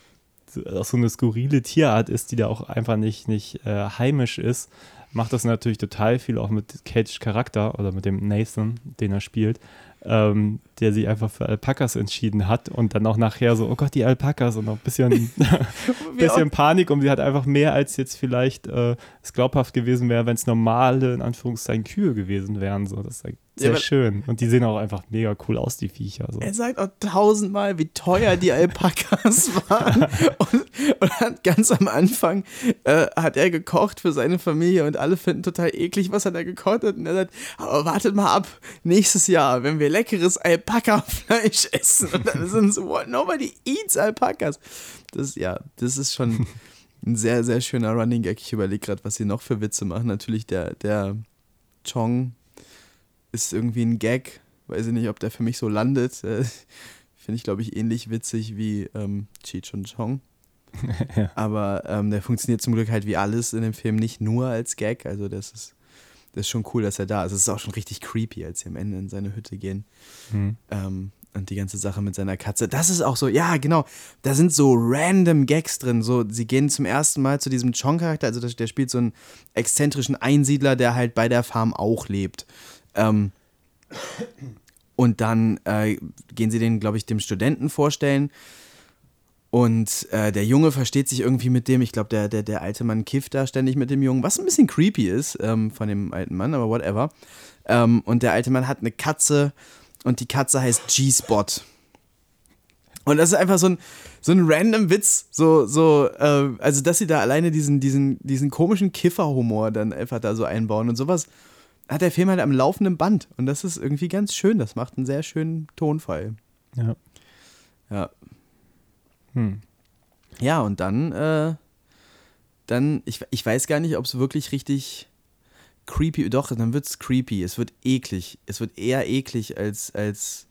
auch so eine skurrile Tierart ist, die da auch einfach nicht, nicht äh, heimisch ist, macht das natürlich total viel auch mit Cage Charakter oder mit dem Nathan, den er spielt, ähm, der sich einfach für Alpakas entschieden hat und dann auch nachher so, oh Gott, die Alpakas und noch ein bisschen, bisschen Panik und sie hat einfach mehr als jetzt vielleicht äh, es glaubhaft gewesen wäre, wenn es normale, in Anführungszeichen, Kühe gewesen wären. So. Das ist halt sehr Ja, schön. Und die sehen auch einfach mega cool aus, die Viecher. So. Er sagt auch tausendmal, wie teuer die Alpakas waren. Und, und hat ganz am Anfang äh, hat er gekocht für seine Familie und alle finden total eklig, was er da gekocht hat. Und er sagt, aber wartet mal ab, nächstes Jahr, wenn wir leckeres Alpaka-Fleisch essen. Und dann sind so, what, nobody eats Alpakas. Das, ja, das ist schon ein sehr, sehr schöner Running Gag. Ich überlege gerade, was sie noch für Witze machen. Natürlich der, der Chong ist irgendwie ein Gag. Weiß ich nicht, ob der für mich so landet. Äh, Finde ich, glaube ich, ähnlich witzig wie ähm, Cheech und Chong. Ja. Aber ähm, der funktioniert zum Glück halt wie alles in dem Film nicht nur als Gag. Also das ist, das ist schon cool, dass er da ist. Es ist auch schon richtig creepy, als sie am Ende in seine Hütte gehen. Hm. Ähm, und die ganze Sache mit seiner Katze. Das ist auch so, ja, genau. Da sind so random Gags drin. So, sie gehen zum ersten Mal zu diesem Chong-Charakter. Also, der, der spielt so einen exzentrischen Einsiedler, der halt bei der Farm auch lebt. Ähm, und dann äh, gehen sie den, glaube ich, dem Studenten vorstellen. Und äh, der Junge versteht sich irgendwie mit dem. Ich glaube, der, der, der alte Mann kifft da ständig mit dem Jungen, was ein bisschen creepy ist ähm, von dem alten Mann, aber whatever. Ähm, und der alte Mann hat eine Katze und die Katze heißt G-Spot. Und das ist einfach so ein, so ein random Witz, so, so, äh, also dass sie da alleine diesen, diesen, diesen komischen Kifferhumor dann einfach da so einbauen und sowas hat der Film halt am laufenden Band. Und das ist irgendwie ganz schön. Das macht einen sehr schönen Tonfall. Ja. Ja. Hm. Ja, und dann, äh, dann, ich, ich weiß gar nicht, ob es wirklich richtig creepy, doch, dann wird es creepy. Es wird eklig. Es wird eher eklig als, als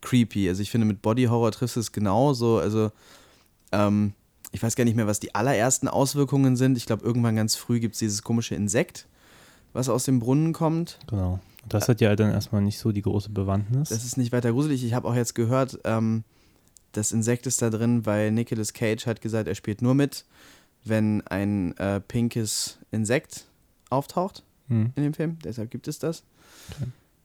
creepy. Also ich finde, mit Body Horror triffst du es genauso. Also, ähm, ich weiß gar nicht mehr, was die allerersten Auswirkungen sind. Ich glaube, irgendwann ganz früh gibt es dieses komische Insekt, was aus dem Brunnen kommt. Genau. Das hat ja dann erstmal nicht so die große Bewandtnis. Das ist nicht weiter gruselig. Ich habe auch jetzt gehört, ähm, das Insekt ist da drin, weil Nicolas Cage hat gesagt, er spielt nur mit, wenn ein äh, pinkes Insekt auftaucht Hm. in dem Film. Deshalb gibt es das.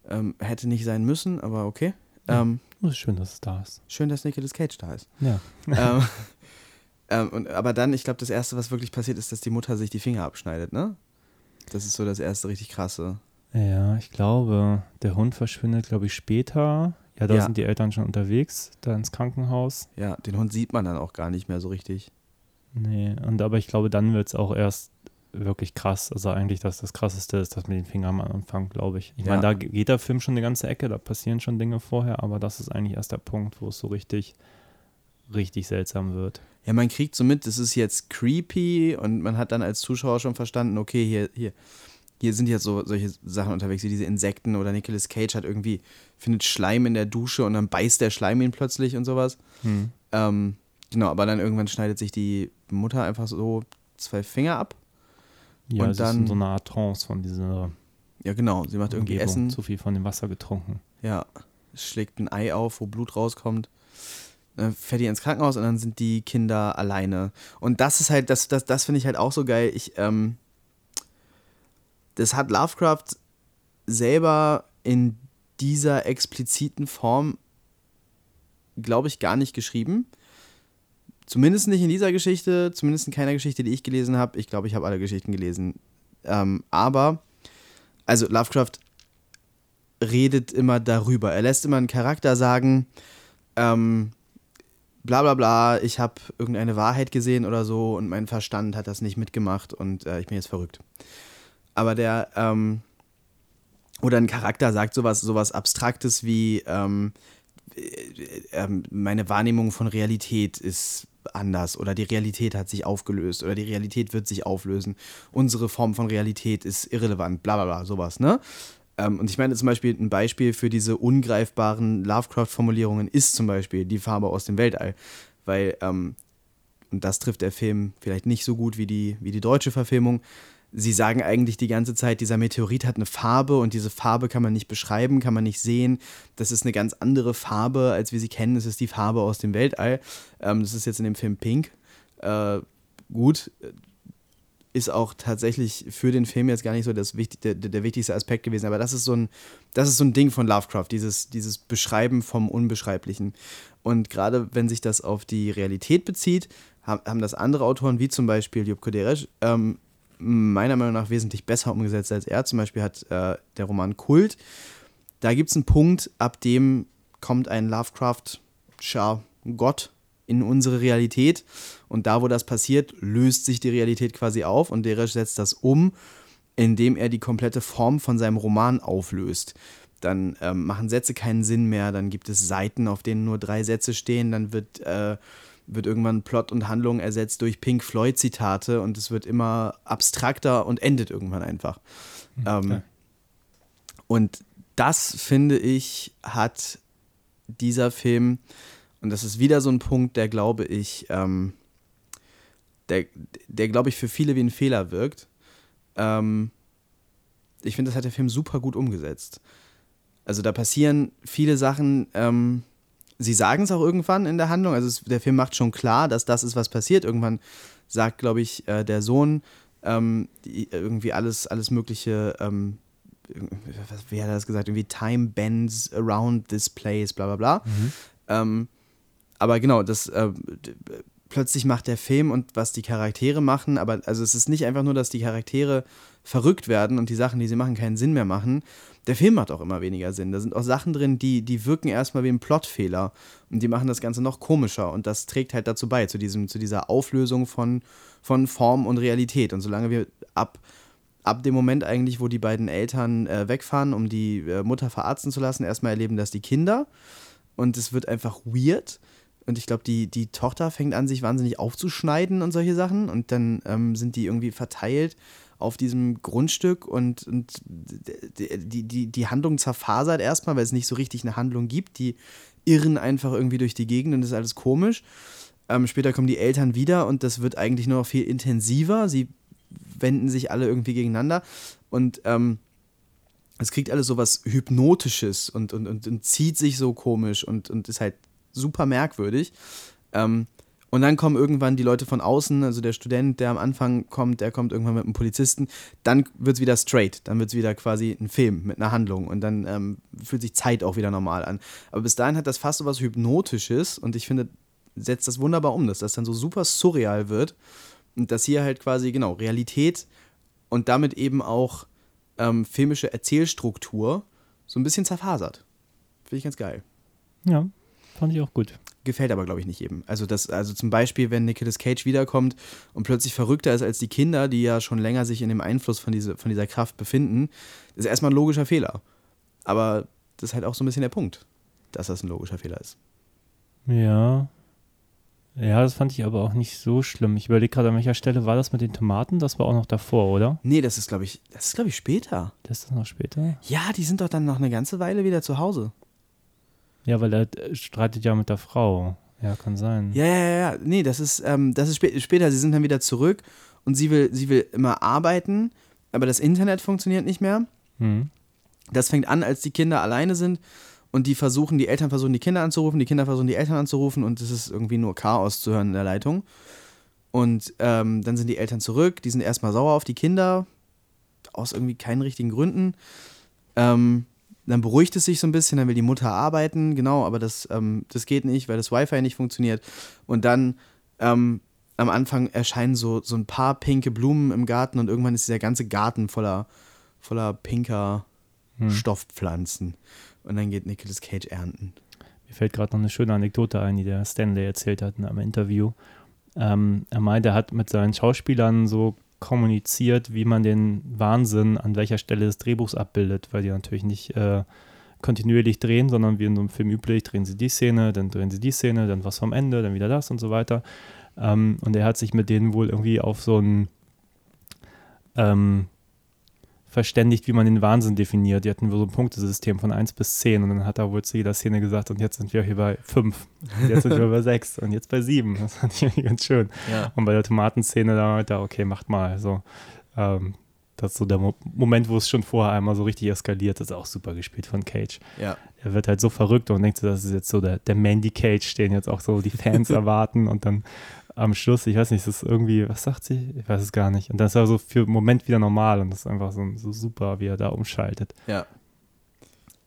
Ähm, hätte nicht sein müssen, aber okay. Ähm, Es ist schön, dass es da ist. schön, dass Nicolas Cage da ist. Ja. ähm, ähm, und, aber dann, ich glaube, das Erste, was wirklich passiert, ist, dass die Mutter sich die Finger abschneidet, ne? Das ist so das erste richtig krasse. Ja, ich glaube, der Hund verschwindet, glaube ich, später. Ja, da Ja. sind die Eltern schon unterwegs, da ins Krankenhaus. Ja, den Hund sieht man dann auch gar nicht mehr so richtig. Nee, und aber ich glaube, dann wird es auch erst wirklich krass. Also eigentlich, dass das Krasseste ist, dass mit den Fingern am Anfang, glaube ich. Ich Ja. meine, da geht der Film schon eine ganze Ecke, da passieren schon Dinge vorher, aber das ist eigentlich erst der Punkt, wo es so richtig, richtig seltsam wird. Ja, man kriegt so mit, das ist jetzt creepy und man hat dann als Zuschauer schon verstanden, okay, hier, hier, hier sind jetzt so solche Sachen unterwegs, wie diese Insekten oder Nicolas Cage hat irgendwie, findet Schleim in der Dusche und dann beißt der Schleim ihn plötzlich und sowas. Hm. Ähm, genau, aber dann irgendwann schneidet sich die Mutter einfach so zwei Finger ab. Ja, Und es ist dann- in so eine Art Trance von dieser Ja, genau. Sie macht irgendwie Umgebung. Essen. Zu viel von dem Wasser getrunken. Ja, es schlägt ein Ei auf, wo Blut rauskommt. Dann fährt die ins Krankenhaus und dann sind die Kinder alleine. Und das ist halt, das, das, das finde ich halt auch so geil. Ich, ähm, das hat Lovecraft selber in dieser expliziten Form, glaube ich, gar nicht geschrieben. Zumindest nicht in dieser Geschichte, zumindest in keiner Geschichte, die ich gelesen habe. Ich glaube, ich habe alle Geschichten gelesen. Ähm, aber, also Lovecraft redet immer darüber. Er lässt immer einen Charakter sagen, ähm, bla bla bla, ich habe irgendeine Wahrheit gesehen oder so und mein Verstand hat das nicht mitgemacht und äh, ich bin jetzt verrückt. Aber der, ähm, oder ein Charakter sagt sowas, sowas Abstraktes wie, ähm, äh, ähm, meine Wahrnehmung von Realität ist anders oder die Realität hat sich aufgelöst oder die Realität wird sich auflösen. Unsere Form von Realität ist irrelevant, bla bla bla, sowas, ne? Ähm, und ich meine zum Beispiel, ein Beispiel für diese ungreifbaren Lovecraft-Formulierungen ist zum Beispiel die Farbe aus dem Weltall. Weil, ähm, und das trifft der Film vielleicht nicht so gut wie die, wie die deutsche Verfilmung. Sie sagen eigentlich die ganze Zeit, dieser Meteorit hat eine Farbe und diese Farbe kann man nicht beschreiben, kann man nicht sehen. Das ist eine ganz andere Farbe, als wir sie kennen. Es ist die Farbe aus dem Weltall. Ähm, das ist jetzt in dem Film Pink. Äh, gut, ist auch tatsächlich für den Film jetzt gar nicht so das wichtig, der, der wichtigste Aspekt gewesen. Aber das ist so ein, das ist so ein Ding von Lovecraft, dieses, dieses Beschreiben vom Unbeschreiblichen. Und gerade wenn sich das auf die Realität bezieht, haben, das andere Autoren, wie zum Beispiel Jupp Koderesch, ähm, meiner Meinung nach wesentlich besser umgesetzt als er. Zum Beispiel hat äh, der Roman Kult. Da gibt es einen Punkt, ab dem kommt ein Lovecraft-Schar Gott in unsere Realität. Und da, wo das passiert, löst sich die Realität quasi auf und Deresch setzt das um, indem er die komplette Form von seinem Roman auflöst. Dann ähm, machen Sätze keinen Sinn mehr, dann gibt es Seiten, auf denen nur drei Sätze stehen, dann wird, äh, wird irgendwann Plot und Handlung ersetzt durch Pink Floyd-Zitate und es wird immer abstrakter und endet irgendwann einfach. Ähm, okay. und das, finde ich, hat dieser Film, und das ist wieder so ein Punkt, der glaube ich, ähm, der, der glaube ich für viele wie ein Fehler wirkt. Ähm, ich finde, das hat der Film super gut umgesetzt. Also da passieren viele Sachen, ähm, sie sagen es auch irgendwann in der Handlung, also es, der Film macht schon klar, dass das ist, was passiert. Irgendwann sagt, glaube ich, äh, der Sohn ähm, die, irgendwie alles, alles mögliche, ähm, was, wie hat er das gesagt, irgendwie Time bends around this place, bla bla bla. Ähm, aber genau, das äh, plötzlich macht der Film und was die Charaktere machen, aber also es ist nicht einfach nur, dass die Charaktere verrückt werden und die Sachen, die sie machen, keinen Sinn mehr machen. Der Film macht auch immer weniger Sinn. Da sind auch Sachen drin, die, die wirken erstmal wie ein Plotfehler und die machen das Ganze noch komischer und das trägt halt dazu bei, zu, diesem, zu dieser Auflösung von, von Form und Realität. Und solange wir ab, ab dem Moment eigentlich, wo die beiden Eltern äh, wegfahren, um die äh, Mutter verarzten zu lassen, erstmal erleben das die Kinder und es wird einfach weird. Und ich glaube, die, die Tochter fängt an, sich wahnsinnig aufzuschneiden und solche Sachen. Und dann ähm, sind die irgendwie verteilt auf diesem Grundstück und, und die, die, die, Handlung zerfasert erstmal, weil es nicht so richtig eine Handlung gibt. Die irren einfach irgendwie durch die Gegend und das ist alles komisch. Ähm, später kommen die Eltern wieder und das wird eigentlich nur noch viel intensiver. Sie wenden sich alle irgendwie gegeneinander und ähm, es kriegt alles so was Hypnotisches und, und, und, und zieht sich so komisch und, und ist halt super merkwürdig. Ähm, und dann kommen irgendwann die Leute von außen, also der Student, der am Anfang kommt, der kommt irgendwann mit einem Polizisten. Dann wird es wieder straight, dann wird es wieder quasi ein Film mit einer Handlung und dann ähm, fühlt sich Zeit auch wieder normal an. Aber bis dahin hat das fast so was Hypnotisches und ich finde, setzt das wunderbar um, dass das dann so super surreal wird und dass hier halt quasi, genau, Realität und damit eben auch ähm, filmische Erzählstruktur so ein bisschen zerfasert. Finde ich ganz geil. Ja, fand ich auch gut. Gefällt aber, glaube ich, nicht jedem. Also, das, also zum Beispiel, wenn Nicolas Cage wiederkommt und plötzlich verrückter ist als die Kinder, die ja schon länger sich in dem Einfluss von, diese, von dieser Kraft befinden, ist erstmal ein logischer Fehler. Aber das ist halt auch so ein bisschen der Punkt, dass das ein logischer Fehler ist. Ja. Ja, das fand ich aber auch nicht so schlimm. Ich überlege gerade, an welcher Stelle war das mit den Tomaten? Das war auch noch davor, oder? Nee, das ist, glaube ich, das ist, glaube ich, später. Das ist noch später? Ja, die sind doch dann noch eine ganze Weile wieder zu Hause. Ja, weil er äh, streitet ja mit der Frau. Ja, kann sein. Ja, ja, ja, ja. Nee, das ist, ähm, das ist spä später. Sie sind dann wieder zurück und sie will, sie will immer arbeiten, aber das Internet funktioniert nicht mehr. Mhm. Das fängt an, als die Kinder alleine sind und die versuchen, die Eltern versuchen, die Kinder anzurufen, die Kinder versuchen, die Eltern anzurufen und es ist irgendwie nur Chaos zu hören in der Leitung. Und ähm, dann sind die Eltern zurück, die sind erstmal sauer auf die Kinder, aus irgendwie keinen richtigen Gründen. Ähm, dann beruhigt es sich so ein bisschen, dann will die Mutter arbeiten, genau, aber das, ähm, das geht nicht, weil das Wi-Fi nicht funktioniert. Und dann ähm, am Anfang erscheinen so, so ein paar pinke Blumen im Garten und irgendwann ist dieser ganze Garten voller, voller pinker Stoffpflanzen. Und dann geht Nicolas Cage ernten. Mir fällt gerade noch eine schöne Anekdote ein, die der Stanley erzählt hat in einem Interview. Ähm, er meinte, er hat mit seinen Schauspielern so kommuniziert, wie man den Wahnsinn an welcher Stelle des Drehbuchs abbildet, weil die natürlich nicht äh, kontinuierlich drehen, sondern wie in so einem Film üblich, drehen sie die Szene, dann drehen sie die Szene, dann was vom Ende, dann wieder das und so weiter. Ähm, und er hat sich mit denen wohl irgendwie auf so ein ähm, verständigt, wie man den Wahnsinn definiert. Die hatten so ein Punktesystem von 1 bis 10 und dann hat er wohl zu jeder Szene gesagt, und jetzt sind wir hier bei 5, und jetzt sind wir bei 6 und jetzt bei 7. Das fand ich ganz schön. Ja. Und bei der Tomatenszene, da er, okay, macht mal. So, ähm, das ist so der Mo Moment, wo es schon vorher einmal so richtig eskaliert. Das ist auch super gespielt von Cage. Ja. Er wird halt so verrückt und denkt so, das ist jetzt so der, der Mandy Cage, den jetzt auch so die Fans erwarten und dann am Schluss, ich weiß nicht, das ist irgendwie, was sagt sie? Ich weiß es gar nicht. Und dann ist er so für einen Moment wieder normal und das ist einfach so, so super, wie er da umschaltet. Ja.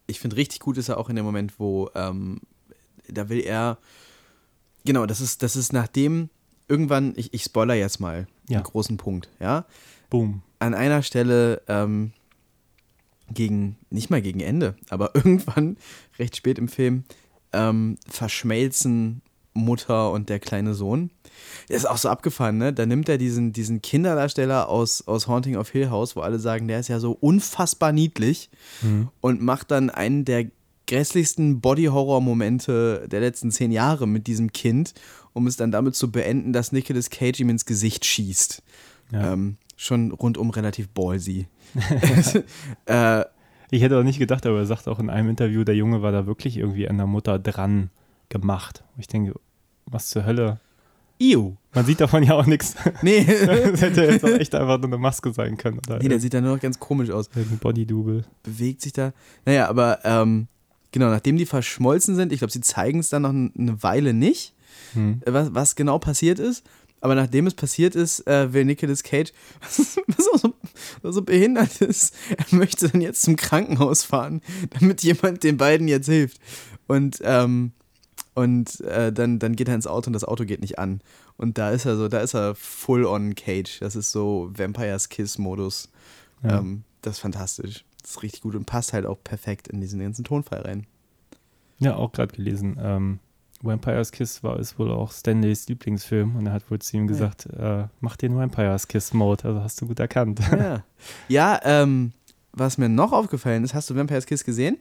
Ich finde richtig gut ist er auch in dem Moment, wo ähm, da will er. Genau, das ist, das ist nachdem irgendwann, ich, ich spoiler jetzt mal Ja. einen großen Punkt, ja. Boom. An einer Stelle ähm, gegen, nicht mal gegen Ende, aber irgendwann, recht spät im Film, ähm, verschmelzen Mutter und der kleine Sohn. Der ist auch so abgefahren, ne? Da nimmt er diesen, diesen Kinderdarsteller aus, aus Haunting of Hill House, wo alle sagen, der ist ja so unfassbar niedlich und macht dann einen der grässlichsten Body-Horror-Momente der letzten zehn Jahre mit diesem Kind, um es dann damit zu beenden, dass Nicolas Cage ihm ins Gesicht schießt. Ja. Ähm, schon rundum relativ ballsy. äh, Ich hätte auch nicht gedacht, aber er sagt auch in einem Interview, der Junge war da wirklich irgendwie an der Mutter dran gemacht. Ich denke, was zur Hölle? Ew. Man sieht davon ja auch nichts. Nee. Das hätte jetzt auch echt einfach nur eine Maske sein können. Oder nee, der sieht da nur noch ganz komisch aus. ein Body-Double. bewegt sich da. Naja, aber ähm, genau, nachdem die verschmolzen sind, ich glaube, sie zeigen es dann noch eine Weile nicht, Hm. äh, was, was genau passiert ist. Aber nachdem es passiert ist, äh, will Nicolas Cage, was, was auch so, was so behindert ist, er möchte dann jetzt zum Krankenhaus fahren, damit jemand den beiden jetzt hilft. Und, ähm, und äh, dann, dann geht er ins Auto und das Auto geht nicht an. Und da ist er so, da ist er full on Cage. Das ist so Vampires Kiss-Modus. Ja. Ähm, das ist fantastisch. Das ist richtig gut und passt halt auch perfekt in diesen ganzen Tonfall rein. Ja, auch gerade gelesen. Ähm, Vampire's Kiss war ist wohl auch Stanleys Lieblingsfilm und er hat wohl zu ihm gesagt, äh, mach den Vampire's Kiss Mode. Also hast du gut erkannt. Ja, ja ähm, was mir noch aufgefallen ist, hast du Vampire's Kiss gesehen?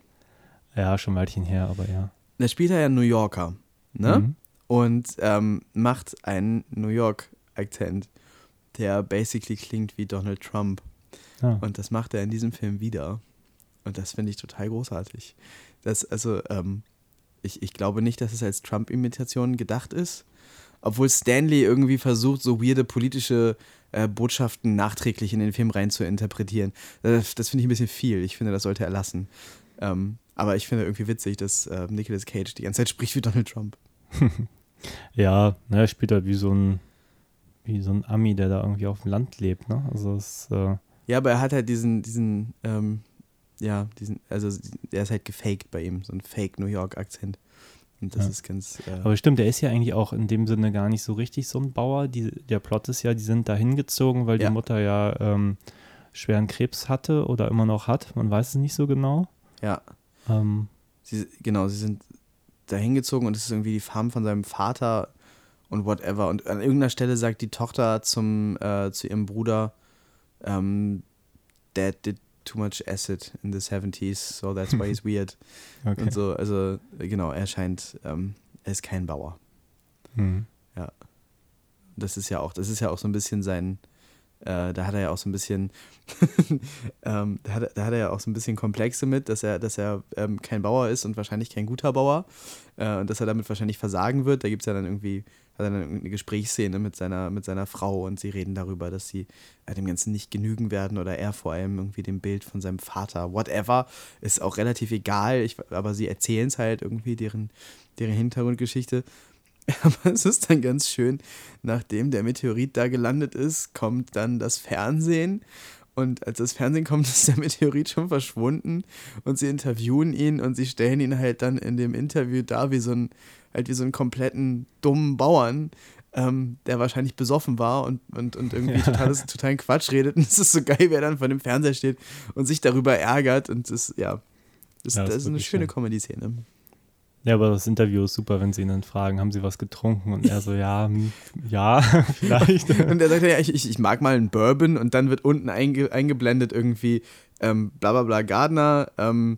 ja, schon ein Weilchen her, aber ja. Da spielt er ja New Yorker, ne? Mhm. Und ähm, macht einen New York-Akzent, der basically klingt wie Donald Trump. Ja. Und das macht er in diesem Film wieder. Und das finde ich total großartig. Das, also, ähm, ich, ich glaube nicht, dass es als Trump-Imitation gedacht ist. Obwohl Stanley irgendwie versucht, so weirde politische äh, Botschaften nachträglich in den Film rein zu interpretieren. Das, das finde ich ein bisschen viel. Ich finde, das sollte er lassen. Ähm, aber ich finde irgendwie witzig, dass äh, Nicolas Cage die ganze Zeit spricht wie Donald Trump. Ja, ne, er spielt halt wie so ein wie so ein Ami, der da irgendwie auf dem Land lebt, ne? Also es äh, Ja, aber er hat halt diesen, diesen, ähm, ja, diesen, also der ist halt gefaked bei ihm, so ein Fake New York-Akzent. Und das Ja. ist ganz. Äh, Aber stimmt, der ist ja eigentlich auch in dem Sinne gar nicht so richtig so ein Bauer. Die, der Plot ist ja, die sind da hingezogen, weil Ja. die Mutter ja ähm, schweren Krebs hatte oder immer noch hat. Man weiß es nicht so genau. ja, Ähm, sie, genau, sie sind da hingezogen und es ist irgendwie die Farm von seinem Vater und whatever. Und an irgendeiner Stelle sagt die Tochter zum, äh, zu ihrem Bruder, ähm, Dad did too much acid in the 70s, so that's why he's weird. okay. Und so, also genau, er scheint, ähm, er ist kein Bauer. Hm. Das ist ja auch, das ist ja auch so ein bisschen sein, Äh, da hat er ja auch so ein bisschen, ähm, da, hat, da hat er ja auch so ein bisschen Komplexe mit, dass er, dass er ähm, kein Bauer ist und wahrscheinlich kein guter Bauer äh, und dass er damit wahrscheinlich versagen wird. Da gibt es ja dann irgendwie, hat dann eine Gesprächsszene mit seiner, mit seiner Frau und sie reden darüber, dass sie äh, dem Ganzen nicht genügen werden oder er vor allem irgendwie dem Bild von seinem Vater, whatever, ist auch relativ egal, ich, aber sie erzählen es halt irgendwie, deren, deren Hintergrundgeschichte. Aber es ist dann ganz schön, nachdem der Meteorit da gelandet ist, kommt dann das Fernsehen. Und als das Fernsehen kommt, ist der Meteorit schon verschwunden. Und sie interviewen ihn und sie stellen ihn halt dann in dem Interview dar wie so ein, halt wie so einen kompletten dummen Bauern, ähm, der wahrscheinlich besoffen war und, und, und irgendwie ja. totales, totalen Quatsch redet. Und es ist so geil, wer dann vor dem Fernseher steht und sich darüber ärgert. Und das, ja, das, ja, das, das ist eine schöne Comedy-Szene. Ja, aber das Interview ist super, wenn sie ihn dann fragen, haben sie was getrunken? Und er so, ja, hm, ja, vielleicht. und er sagt ja, ich, ich, mag mal einen Bourbon und dann wird unten einge, eingeblendet irgendwie ähm, bla bla bla Gardner, ähm,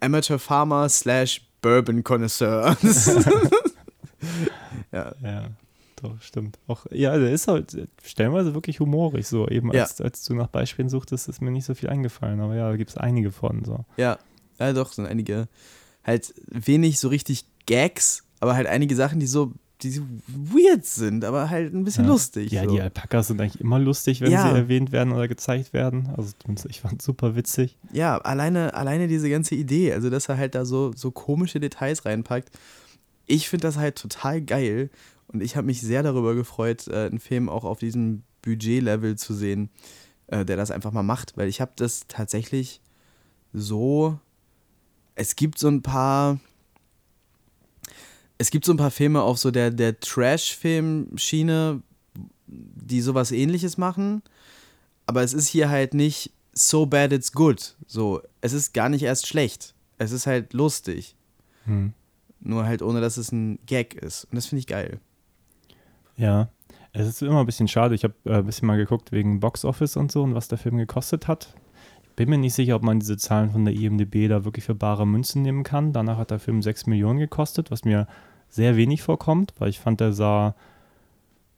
Amateur Farmer slash Bourbon Connoisseur. ja. Ja, doch, stimmt. Auch, ja, der ist halt stellenweise wirklich humorig so. Eben als, ja. als du nach Beispielen suchtest, ist mir nicht so viel eingefallen. Aber ja, da gibt es einige von so. Ja, ja doch, sind einige halt wenig so richtig Gags, aber halt einige Sachen, die so, die so weird sind, aber halt ein bisschen ja. lustig. Ja, so. die Alpakas sind eigentlich immer lustig, wenn ja. sie erwähnt werden oder gezeigt werden. Also ich fand es super witzig. Ja, alleine, alleine diese ganze Idee, also dass er halt da so, so komische Details reinpackt. Ich finde das halt total geil und ich habe mich sehr darüber gefreut, äh, einen Film auch auf diesem Budget-Level zu sehen, äh, der das einfach mal macht, weil ich habe das tatsächlich so es gibt so ein paar. Es gibt so ein paar Filme auf so der, der Trash-Film-Schiene, die sowas ähnliches machen. Aber es ist hier halt nicht so bad it's good. So, es ist gar nicht erst schlecht. Es ist halt lustig. Hm. Nur halt ohne, dass es ein Gag ist. Und das finde ich geil. Ja, es ist immer ein bisschen schade. Ich habe äh, ein bisschen mal geguckt wegen Box Office und so und was der Film gekostet hat bin mir nicht sicher, ob man diese Zahlen von der IMDB da wirklich für bare Münzen nehmen kann. Danach hat der Film 6 Millionen gekostet, was mir sehr wenig vorkommt, weil ich fand, der sah,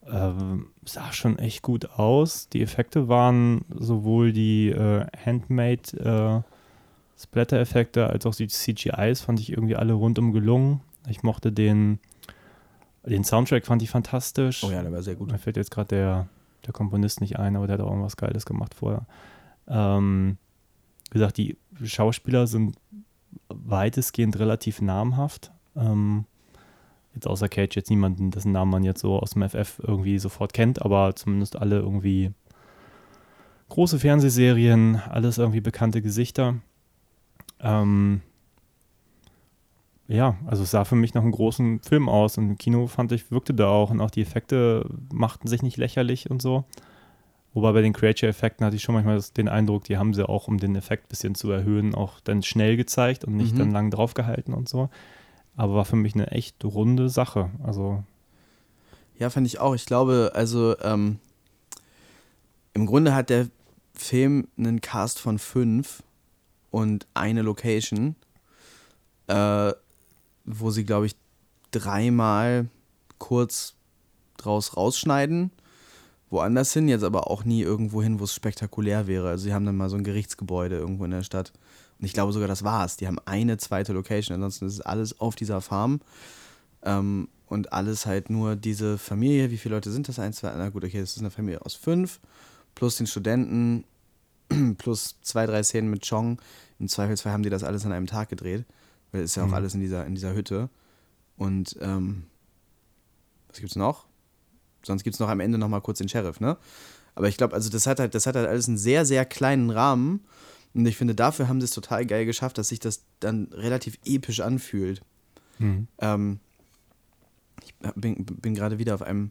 äh, sah schon echt gut aus. Die Effekte waren sowohl die äh, Handmade äh, Splatter-Effekte als auch die CGIs fand ich irgendwie alle rundum gelungen. Ich mochte den, den Soundtrack fand ich fantastisch. Oh ja, der war sehr gut. Mir fällt jetzt gerade der, der Komponist nicht ein, aber der hat auch irgendwas Geiles gemacht vorher. Ähm, wie gesagt, die Schauspieler sind weitestgehend relativ namhaft. Ähm, jetzt außer Cage jetzt niemanden, dessen Namen man jetzt so aus dem FF irgendwie sofort kennt, aber zumindest alle irgendwie große Fernsehserien, alles irgendwie bekannte Gesichter. Ähm, ja, also es sah für mich nach einem großen Film aus und im Kino fand ich, wirkte da auch und auch die Effekte machten sich nicht lächerlich und so. Wobei bei den Creature-Effekten hatte ich schon manchmal den Eindruck, die haben sie auch, um den Effekt ein bisschen zu erhöhen, auch dann schnell gezeigt und nicht mhm. dann lang draufgehalten und so. Aber war für mich eine echt runde Sache. Also. Ja, fand ich auch. Ich glaube, also ähm, im Grunde hat der Film einen Cast von fünf und eine Location, äh, wo sie, glaube ich, dreimal kurz draus rausschneiden woanders hin, jetzt aber auch nie irgendwo hin, wo es spektakulär wäre. Also sie haben dann mal so ein Gerichtsgebäude irgendwo in der Stadt. Und ich glaube sogar, das war's. Die haben eine zweite Location. Ansonsten ist es alles auf dieser Farm. Ähm, und alles halt nur diese Familie. Wie viele Leute sind das? Eins, zwei, na gut, okay, das ist eine Familie aus fünf. Plus den Studenten, plus zwei, drei Szenen mit Chong. Im Zweifelsfall haben die das alles an einem Tag gedreht. Weil es ist ja auch mhm. alles in dieser, in dieser Hütte. Und ähm, was gibt's noch? Sonst gibt es noch am Ende noch mal kurz den Sheriff, ne? Aber ich glaube, also das hat halt, das hat halt alles einen sehr, sehr kleinen Rahmen. Und ich finde, dafür haben sie es total geil geschafft, dass sich das dann relativ episch anfühlt. Mhm. Ähm, ich bin, bin gerade wieder auf einem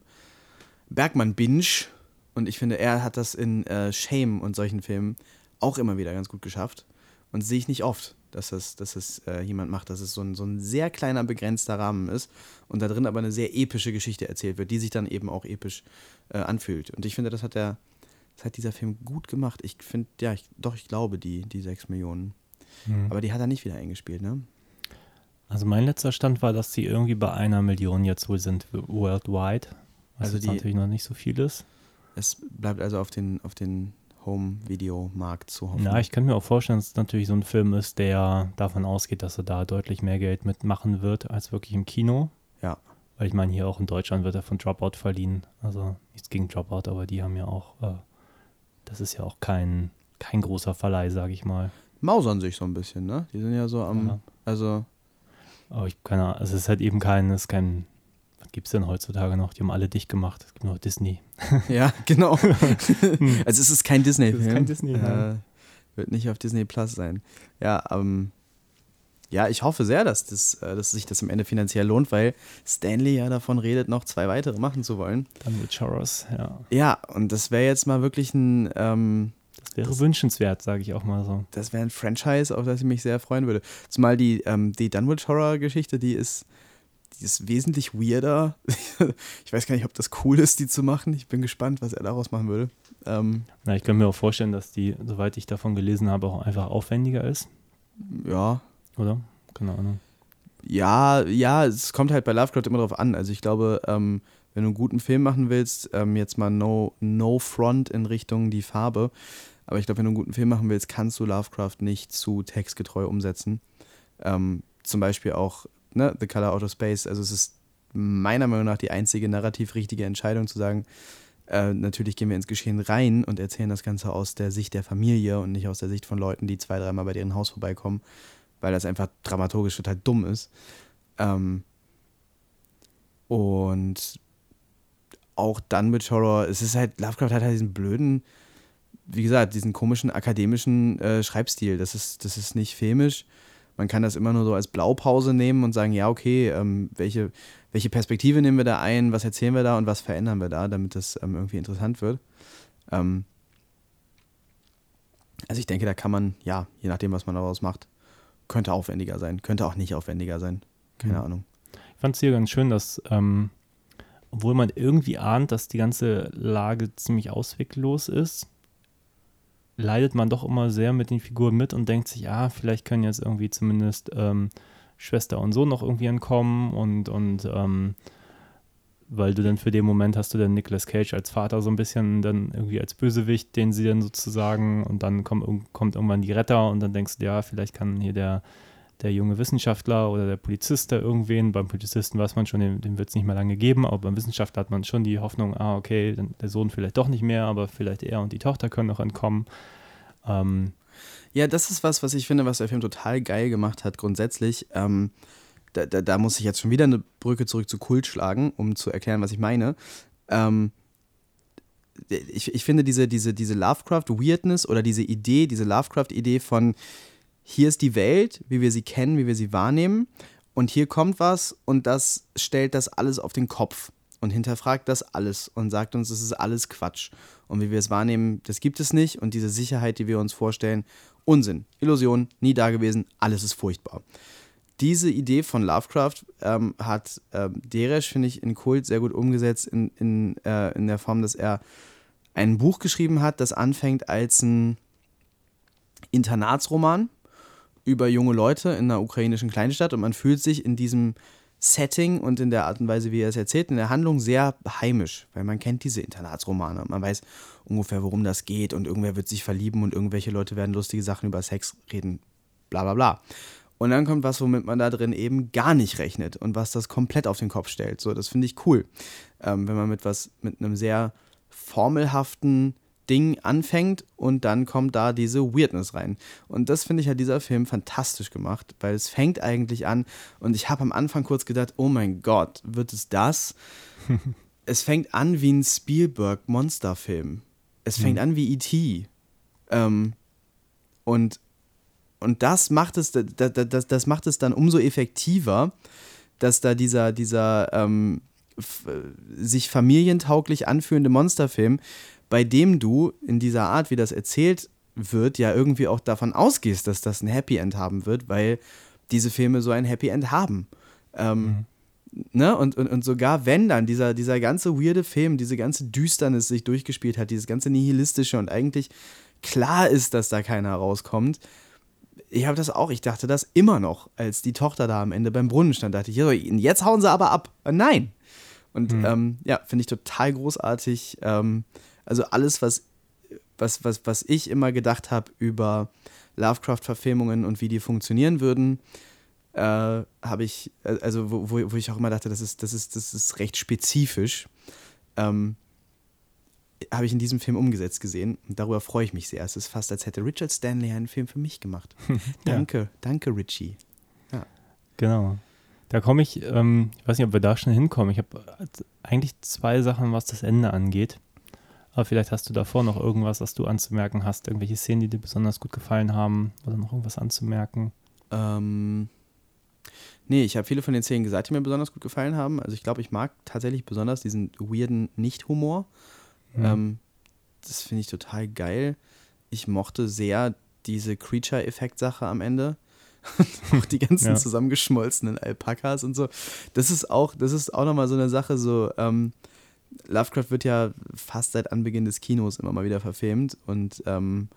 Bergmann-Binge und ich finde, er hat das in äh, Shame und solchen Filmen auch immer wieder ganz gut geschafft. Und sehe ich nicht oft dass es, dass es äh, jemand macht, dass es so ein, so ein sehr kleiner, begrenzter Rahmen ist und da drin aber eine sehr epische Geschichte erzählt wird, die sich dann eben auch episch äh, anfühlt. Und ich finde, das hat der, das hat dieser Film gut gemacht. Ich finde, ja, ich, doch, ich glaube die, die 6 Millionen. Mhm. Aber die hat er nicht wieder eingespielt, ne? Also mein letzter Stand war, dass sie irgendwie bei einer Million jetzt wohl sind worldwide. Was also die, natürlich noch nicht so viel ist. Es bleibt also auf den, auf den Home-Video-Markt zu hoffen. Ja, ich kann mir auch vorstellen, dass es natürlich so ein Film ist, der davon ausgeht, dass er da deutlich mehr Geld mitmachen wird als wirklich im Kino. Ja. Weil ich meine, hier auch in Deutschland wird er von Dropout verliehen. Also nichts gegen Dropout, aber die haben ja auch, äh, das ist ja auch kein, kein großer Verleih, sage ich mal. Mausern sich so ein bisschen, ne? Die sind ja so am, Ja. also, Aber ich keine Ahnung, also es ist halt eben kein, es ist kein, was gibt es denn heutzutage noch? Die haben alle dicht gemacht. Es gibt nur Disney. ja, genau. also es ist kein Disney-Film. Es ist kein Disney, äh. Wird nicht auf Disney Plus sein. Ja, ähm, ja, ich hoffe sehr, dass, das, äh, dass sich das am Ende finanziell lohnt, weil Stanley ja davon redet, noch zwei weitere machen zu wollen. Dann mit Horrors, ja. Ja, und das wäre jetzt mal wirklich ein, ähm, Das wäre wünschenswert, sage ich auch mal so. das wäre ein Franchise, auf das ich mich sehr freuen würde. Zumal die, ähm, die Dunwich Horror Geschichte, die ist, die ist wesentlich weirder. ich weiß gar nicht, ob das cool ist, die zu machen. Ich bin gespannt, was er daraus machen würde. Ähm, Na, ich kann mir auch vorstellen, dass die, soweit ich davon gelesen habe, auch einfach aufwendiger ist, ja, oder? Keine Ahnung. Ja, ja, es kommt halt bei Lovecraft immer drauf an. Also ich glaube, ähm, wenn du einen guten Film machen willst, ähm, jetzt mal no, no front in Richtung die Farbe, aber ich glaube, wenn du einen guten Film machen willst, kannst du Lovecraft nicht zu textgetreu umsetzen. Ähm, zum Beispiel auch ne, The Color Out of Space. Also es ist meiner Meinung nach die einzige narrativ richtige Entscheidung zu sagen, äh, natürlich gehen wir ins Geschehen rein und erzählen das Ganze aus der Sicht der Familie und nicht aus der Sicht von Leuten, die zwei, dreimal bei deren Haus vorbeikommen, weil das einfach dramaturgisch total dumm ist. Ähm, und auch dann mit Horror, es ist halt, Lovecraft hat halt diesen blöden, wie gesagt, diesen komischen akademischen äh, Schreibstil. Das ist, das ist nicht filmisch. Man kann das immer nur so als Blaupause nehmen und sagen, ja, okay, ähm, welche, welche Perspektive nehmen wir da ein, was erzählen wir da und was verändern wir da, damit das ähm, irgendwie interessant wird. Ähm, also ich denke, da kann man, ja, je nachdem, was man daraus macht, könnte aufwendiger sein, könnte auch nicht aufwendiger sein. Keine Mhm. Ahnung. Ich fand es hier ganz schön, dass, ähm, obwohl man irgendwie ahnt, dass die ganze Lage ziemlich ausweglos ist, leidet man doch immer sehr mit den Figuren mit und denkt sich, ah, vielleicht können jetzt irgendwie zumindest ähm, Schwester und Sohn noch irgendwie entkommen und, und ähm, weil du dann für den Moment hast du dann Nicolas Cage als Vater so ein bisschen dann irgendwie als Bösewicht, den sie dann sozusagen und dann kommt, kommt irgendwann die Retter und dann denkst du, ja, vielleicht kann hier der, der junge Wissenschaftler oder der Polizist da irgendwen, beim Polizisten weiß man schon, den, den wird es nicht mehr lange geben, aber beim Wissenschaftler hat man schon die Hoffnung, ah, okay, der Sohn vielleicht doch nicht mehr, aber vielleicht er und die Tochter können noch entkommen. Ähm, Ja, das ist was, was ich finde, was der Film total geil gemacht hat, grundsätzlich. Ähm, da, da, da muss ich jetzt schon wieder eine Brücke zurück zu Kult schlagen, um zu erklären, was ich meine. Ähm, ich, ich finde diese, diese, diese Lovecraft-Weirdness oder diese Idee, diese Lovecraft-Idee von hier ist die Welt, wie wir sie kennen, wie wir sie wahrnehmen, und hier kommt was und das stellt das alles auf den Kopf und hinterfragt das alles und sagt uns, das ist alles Quatsch. Und wie wir es wahrnehmen, das gibt es nicht. Und diese Sicherheit, die wir uns vorstellen, Unsinn, Illusion, nie da gewesen, alles ist furchtbar. Diese Idee von Lovecraft ähm, hat ähm, Deresch, finde ich, in Kult sehr gut umgesetzt, in, in, äh, in der Form, dass er ein Buch geschrieben hat, das anfängt als ein Internatsroman über junge Leute in einer ukrainischen Kleinstadt und man fühlt sich in diesem Setting und in der Art und Weise, wie er es erzählt, in der Handlung sehr heimisch, weil man kennt diese Internatsromane und man weiß ungefähr, worum das geht und irgendwer wird sich verlieben und irgendwelche Leute werden lustige Sachen über Sex reden, bla bla bla. Und dann kommt was, womit man da drin eben gar nicht rechnet und was das komplett auf den Kopf stellt. So, das finde ich cool, ähm, wenn man mit was, mit einem sehr formelhaften Ding anfängt und dann kommt da diese Weirdness rein. Und das finde ich hat dieser Film fantastisch gemacht, weil es fängt eigentlich an und ich habe am Anfang kurz gedacht, oh mein Gott, wird es das? es fängt an wie ein Spielberg-Monsterfilm. Es fängt an wie E.T. Ähm, und, und das macht es, das, das, das macht es dann umso effektiver, dass da dieser, dieser ähm, f- sich familientauglich anfühlende Monsterfilm, bei dem du in dieser Art, wie das erzählt wird, ja irgendwie auch davon ausgehst, dass das ein Happy End haben wird, weil diese Filme so ein Happy End haben. Ähm, ne? und, und, und sogar wenn dann dieser, dieser ganze weirde Film, diese ganze Düsternis sich durchgespielt hat, dieses ganze Nihilistische und eigentlich klar ist, dass da keiner rauskommt, ich habe das auch, ich dachte das immer noch, als die Tochter da am Ende beim Brunnen stand, dachte ich, jetzt hauen sie aber ab. Nein. Und ähm, ja, finde ich total großartig. Ähm, Also alles, was, was, was, was ich immer gedacht habe über Lovecraft-Verfilmungen und wie die funktionieren würden, äh, habe ich, äh, also wo, wo, wo ich auch immer dachte, das ist, das ist, das ist recht spezifisch, ähm, habe ich in diesem Film umgesetzt gesehen. Und darüber freue ich mich sehr. Es ist fast, als hätte Richard Stanley einen Film für mich gemacht. danke, ja. danke, Richie. Ja. Genau. Da komme ich, ähm, ich weiß nicht, ob wir da schnell hinkommen. Ich habe eigentlich zwei Sachen, was das Ende angeht. Aber vielleicht hast du davor noch irgendwas, was du anzumerken hast. Irgendwelche Szenen, die dir besonders gut gefallen haben oder noch irgendwas anzumerken. Ähm, nee, ich habe viele von den Szenen gesagt, die mir besonders gut gefallen haben. Also ich glaube, ich mag tatsächlich besonders diesen weirden Nicht-Humor. Mhm. Ähm, das finde ich total geil. Ich mochte sehr diese Creature-Effekt-Sache am Ende. auch die ganzen ja. zusammengeschmolzenen Alpakas und so. Das ist auch, das ist auch nochmal so eine Sache, so, ähm, Lovecraft wird ja fast seit Anbeginn des Kinos immer mal wieder verfilmt und ähm,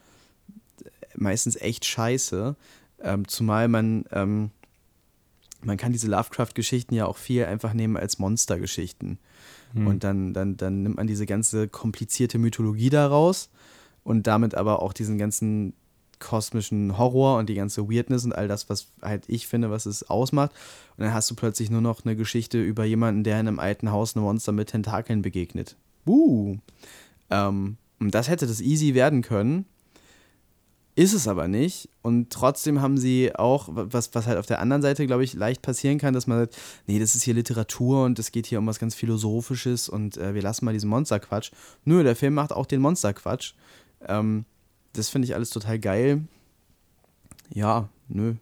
meistens echt scheiße. Ähm, zumal man, ähm, man kann diese Lovecraft-Geschichten ja auch viel einfach nehmen als Monstergeschichten. Hm. Und dann, dann, dann nimmt man diese ganze komplizierte Mythologie daraus und damit aber auch diesen ganzen kosmischen Horror und die ganze Weirdness und all das, was halt ich finde, was es ausmacht. Und dann hast du plötzlich nur noch eine Geschichte über jemanden, der in einem alten Haus einem Monster mit Tentakeln begegnet. Uh. Ähm, und das hätte das easy werden können. Ist es aber nicht. Und trotzdem haben sie auch, was, was halt auf der anderen Seite, glaube ich, leicht passieren kann, dass man sagt, nee, das ist hier Literatur und es geht hier um was ganz Philosophisches und äh, wir lassen mal diesen Monsterquatsch. Nö, der Film macht auch den Monsterquatsch. Ähm, das finde ich alles total geil. Ja, nö,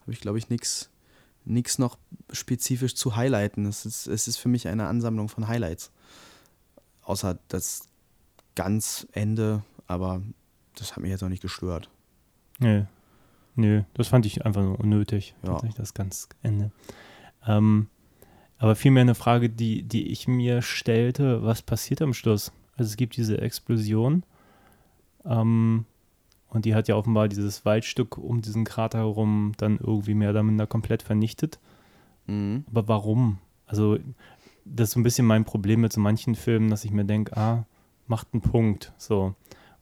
habe ich glaube ich nichts noch spezifisch zu highlighten. Es ist, es ist für mich eine Ansammlung von Highlights. Außer das ganz Ende, aber das hat mich jetzt auch nicht gestört. Nee. Nö, das fand ich einfach nur unnötig. Ja. Das ganz Ende. Ähm, aber vielmehr eine Frage, die, die ich mir stellte, was passiert am Schluss? Also es gibt diese Explosion. Ähm, und die hat ja offenbar dieses Waldstück um diesen Krater herum dann irgendwie mehr oder minder komplett vernichtet. Mhm. Aber warum? Also, das ist so ein bisschen mein Problem mit so manchen Filmen, dass ich mir denke, ah, macht einen Punkt. So.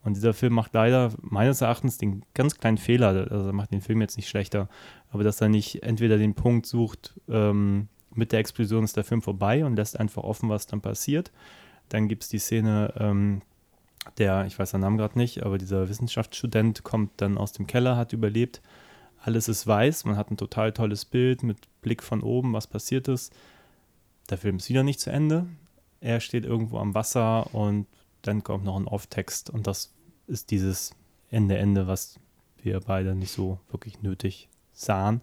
Und dieser Film macht leider meines Erachtens den ganz kleinen Fehler, also macht den Film jetzt nicht schlechter, aber dass er nicht entweder den Punkt sucht, ähm, mit der Explosion ist der Film vorbei und lässt einfach offen, was dann passiert. Dann gibt es die Szene, ähm, der, ich weiß seinen Namen gerade nicht, aber dieser Wissenschaftsstudent kommt dann aus dem Keller, hat überlebt. Alles ist weiß, man hat ein total tolles Bild mit Blick von oben, was passiert ist. Der Film ist wieder nicht zu Ende. Er steht irgendwo am Wasser und dann kommt noch ein Off-Text und das ist dieses Ende, Ende, was wir beide nicht so wirklich nötig sahen.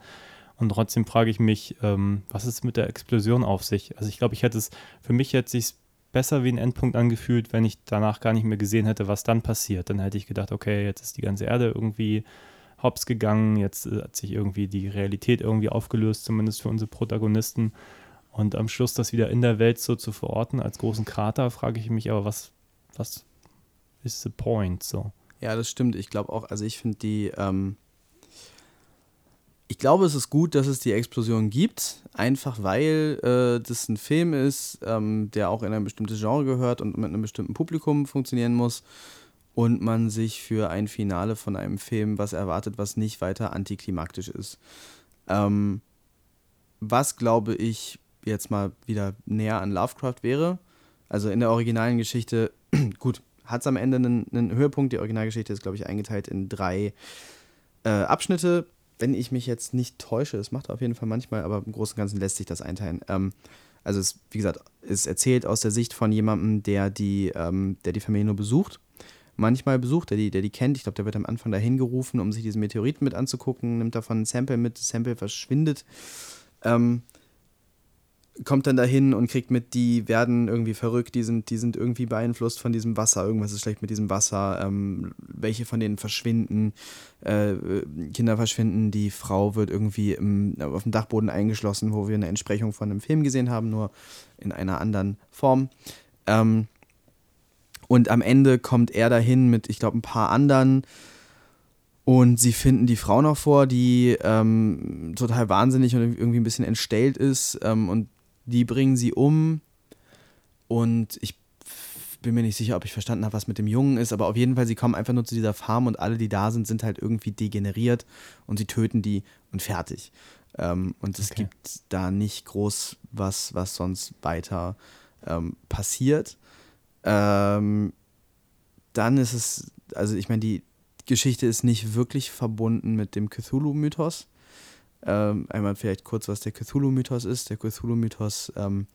Und trotzdem frage ich mich, ähm, was ist mit der Explosion auf sich? Also ich glaube, ich hätte es, für mich hätte es sich besser wie ein Endpunkt angefühlt, wenn ich danach gar nicht mehr gesehen hätte, was dann passiert. Dann hätte ich gedacht, okay, jetzt ist die ganze Erde irgendwie hops gegangen, jetzt äh, hat sich irgendwie die Realität irgendwie aufgelöst, zumindest für unsere Protagonisten. Und am Schluss das wieder in der Welt so zu verorten als großen Krater, frage ich mich aber, was, was ist the point so? Ja, das stimmt. Ich glaube auch, also ich finde die, ähm, ich glaube, es ist gut, dass es die Explosion gibt, einfach weil äh, das ein Film ist, ähm, der auch in ein bestimmtes Genre gehört und mit einem bestimmten Publikum funktionieren muss und man sich für ein Finale von einem Film was erwartet, was nicht weiter antiklimaktisch ist. Ähm, was glaube ich jetzt mal wieder näher an Lovecraft wäre, also in der originalen Geschichte, gut, hat es am Ende einen, einen, Höhepunkt. Die Originalgeschichte ist, glaube ich, eingeteilt in drei äh, Abschnitte wenn ich mich jetzt nicht täusche, es macht auf jeden Fall manchmal, aber im Großen und Ganzen lässt sich das einteilen. Ähm, also es, wie gesagt, ist erzählt aus der Sicht von jemandem, der die, ähm, der die Familie nur besucht. Manchmal besucht, der die, der die kennt. Ich glaube, der wird am Anfang dahin gerufen, um sich diesen Meteoriten mit anzugucken, nimmt davon ein Sample mit, das Sample verschwindet. Ähm, kommt dann dahin und kriegt mit, die werden irgendwie verrückt, die sind, die sind irgendwie beeinflusst von diesem Wasser, irgendwas ist schlecht mit diesem Wasser, ähm, welche von denen verschwinden, äh, Kinder verschwinden, die Frau wird irgendwie im, auf dem Dachboden eingeschlossen, wo wir eine Entsprechung von einem Film gesehen haben, nur in einer anderen Form. Ähm, und am Ende kommt er dahin mit, ich glaube, ein paar anderen. Und sie finden die Frau noch vor, die ähm, total wahnsinnig und irgendwie ein bisschen entstellt ist. Ähm, und die bringen sie um und ich bin mir nicht sicher, ob ich verstanden habe, was mit dem Jungen ist, aber auf jeden Fall, sie kommen einfach nur zu dieser Farm und alle, die da sind, sind halt irgendwie degeneriert und sie töten die und fertig. Ähm, und es Okay. gibt da nicht groß was, was sonst weiter ähm, passiert. Ähm, dann ist es, also ich meine, die Geschichte ist nicht wirklich verbunden mit dem Cthulhu-Mythos. Ähm, einmal vielleicht kurz, was der Cthulhu-Mythos ist. Der Cthulhu-Mythos ähm,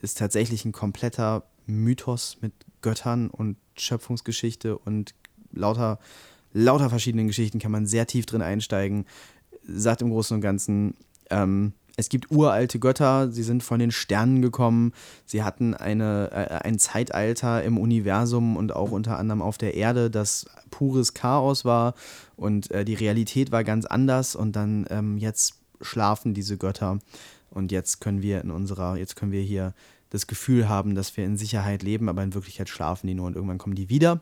ist tatsächlich ein kompletter Mythos mit Göttern und Schöpfungsgeschichte und lauter, lauter verschiedenen Geschichten kann man sehr tief drin einsteigen. Sagt im Großen und Ganzen, ähm, es gibt uralte Götter, sie sind von den Sternen gekommen, sie hatten eine, äh, ein Zeitalter im Universum und auch unter anderem auf der Erde, das pures Chaos war. Und äh, die Realität war ganz anders. Und dann ähm, jetzt schlafen diese Götter. Und jetzt können wir in unserer, jetzt können wir hier das Gefühl haben, dass wir in Sicherheit leben, aber in Wirklichkeit schlafen die nur und irgendwann kommen die wieder.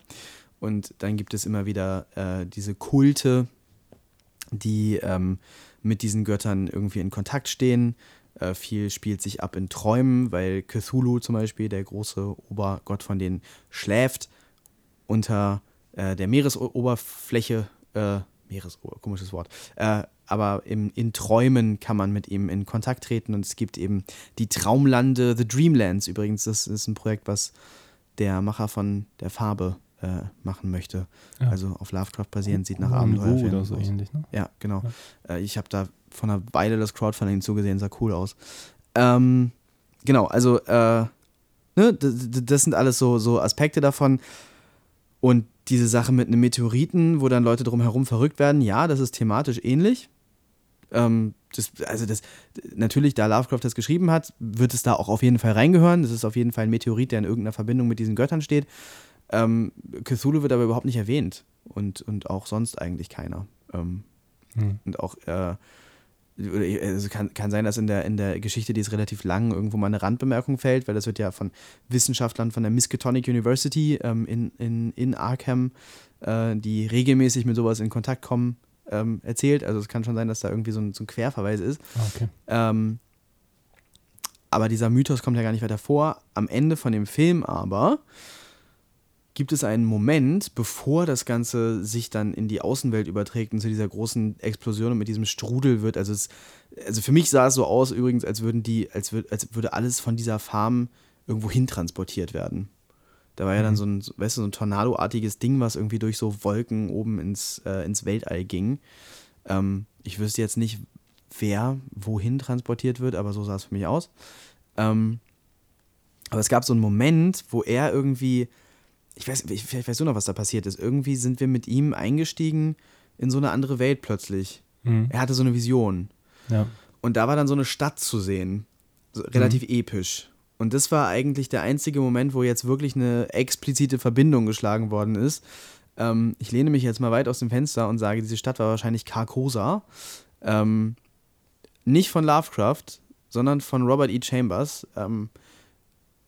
Und dann gibt es immer wieder äh, diese Kulte, die ähm, mit diesen Göttern irgendwie in Kontakt stehen. Äh, viel spielt sich ab in Träumen, weil Cthulhu zum Beispiel, der große Obergott von denen, schläft unter äh, der Meeresoberfläche. Äh, Meeresober, komisches Wort. Äh, aber im, in Träumen kann man mit ihm in Kontakt treten und es gibt eben die Traumlande, The Dreamlands übrigens. Das ist ein Projekt, was der Macher von der Farbe äh, machen möchte. Ja. Also auf Lovecraft basierend, sieht nach Abenteuerfilmen oder so aus. ähnlich, ne? Ja, genau. Äh, ich habe da vor einer Weile das Crowdfunding zugesehen, sah cool aus. Ähm, genau, also äh, ne, das sind alles so, so Aspekte davon. Und diese Sache mit einem Meteoriten, wo dann Leute drumherum verrückt werden, ja, das ist thematisch ähnlich. Ähm, das, also das, natürlich, da Lovecraft das geschrieben hat, wird es da auch auf jeden Fall reingehören. Das ist auf jeden Fall ein Meteorit, der in irgendeiner Verbindung mit diesen Göttern steht. Ähm, Cthulhu wird aber überhaupt nicht erwähnt. Und, und auch sonst eigentlich keiner. Ähm, Hm. und auch, äh, also kann, kann sein, dass in der, in der Geschichte, die ist relativ lang, irgendwo mal eine Randbemerkung fällt, weil das wird ja von Wissenschaftlern von der Miskatonic University ähm, in, in, in Arkham, äh, die regelmäßig mit sowas in Kontakt kommen, ähm, erzählt. Also es kann schon sein, dass da irgendwie so ein, so ein Querverweis ist. Ah, okay. Ähm, aber dieser Mythos kommt ja gar nicht weiter vor. Am Ende von dem Film aber gibt es einen Moment, bevor das Ganze sich dann in die Außenwelt überträgt und zu dieser großen Explosion und mit diesem Strudel wird. Also, es, also für mich sah es so aus, übrigens, als würden die, als, würd, als würde alles von dieser Farm irgendwo hin transportiert werden. Da war ja dann so ein, weißt du, so ein Tornadoartiges Ding, was irgendwie durch so Wolken oben ins, äh, ins Weltall ging. Ähm, ich wüsste jetzt nicht, wer wohin transportiert wird, aber so sah es für mich aus. Ähm, aber es gab so einen Moment, wo er irgendwie, ich weiß, ich, vielleicht weißt du noch, was da passiert ist. Irgendwie sind wir mit ihm eingestiegen in so eine andere Welt plötzlich. Mhm. Er hatte so eine Vision. Ja. Und da war dann so eine Stadt zu sehen. So, relativ episch. Und das war eigentlich der einzige Moment, wo jetzt wirklich eine explizite Verbindung geschlagen worden ist. Ähm, ich lehne mich jetzt mal weit aus dem Fenster und sage, diese Stadt war wahrscheinlich Carcosa. Ähm, nicht von Lovecraft, sondern von Robert E. Chambers. Ähm,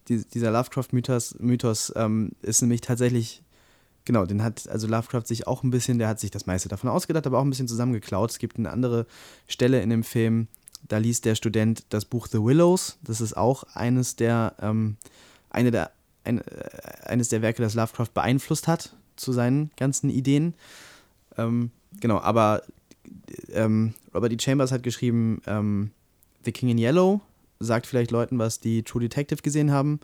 die, dieser Lovecraft-Mythos Mythos, ähm, ist nämlich tatsächlich, genau, den hat also Lovecraft sich auch ein bisschen, der hat sich das meiste davon ausgedacht, aber auch ein bisschen zusammengeklaut. Es gibt eine andere Stelle in dem Film, da liest der Student das Buch The Willows. Das ist auch eines der, ähm, eine der, ein, äh, eines der Werke, das Lovecraft beeinflusst hat zu seinen ganzen Ideen. Ähm, genau, aber ähm, Robert E. Chambers hat geschrieben, ähm, The King in Yellow, sagt vielleicht Leuten was, die True Detective gesehen haben.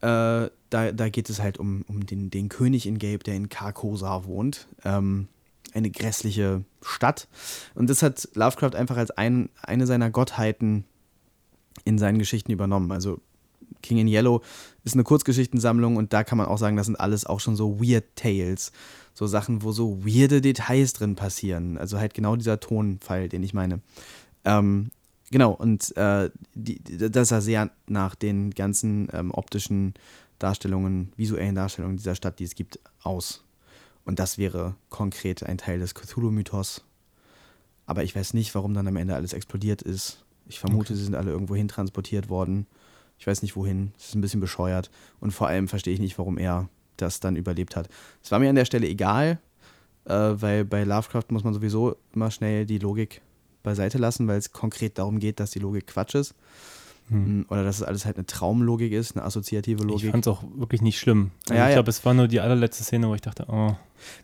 Äh, da, da geht es halt um, um den, den König in Gelb, der in Carcosa wohnt. Ähm, eine grässliche Stadt. Und das hat Lovecraft einfach als ein, eine seiner Gottheiten in seinen Geschichten übernommen. Also King in Yellow ist eine Kurzgeschichtensammlung und da kann man auch sagen, das sind alles auch schon so Weird Tales. So Sachen, wo so weirde Details drin passieren. Also halt genau dieser Tonfall, den ich meine. Ähm, genau, und äh, die, das sah sehr nach den ganzen ähm, optischen Darstellungen, visuellen Darstellungen dieser Stadt, die es gibt, aus. Und das wäre konkret ein Teil des Cthulhu-Mythos. Aber ich weiß nicht, warum dann am Ende alles explodiert ist. Ich vermute, sie sind alle irgendwo hin transportiert worden. Ich weiß nicht wohin. Es ist ein bisschen bescheuert. Und vor allem verstehe ich nicht, warum er das dann überlebt hat. Es war mir an der Stelle egal, äh, weil bei Lovecraft muss man sowieso immer schnell die Logik beiseite lassen, weil es konkret darum geht, dass die Logik Quatsch ist. Mhm. Oder dass es alles halt eine Traumlogik ist, eine assoziative Ich Logik. fand es auch wirklich nicht schlimm. Also Ja, ich ja. glaube, es war nur die allerletzte Szene, wo ich dachte, oh.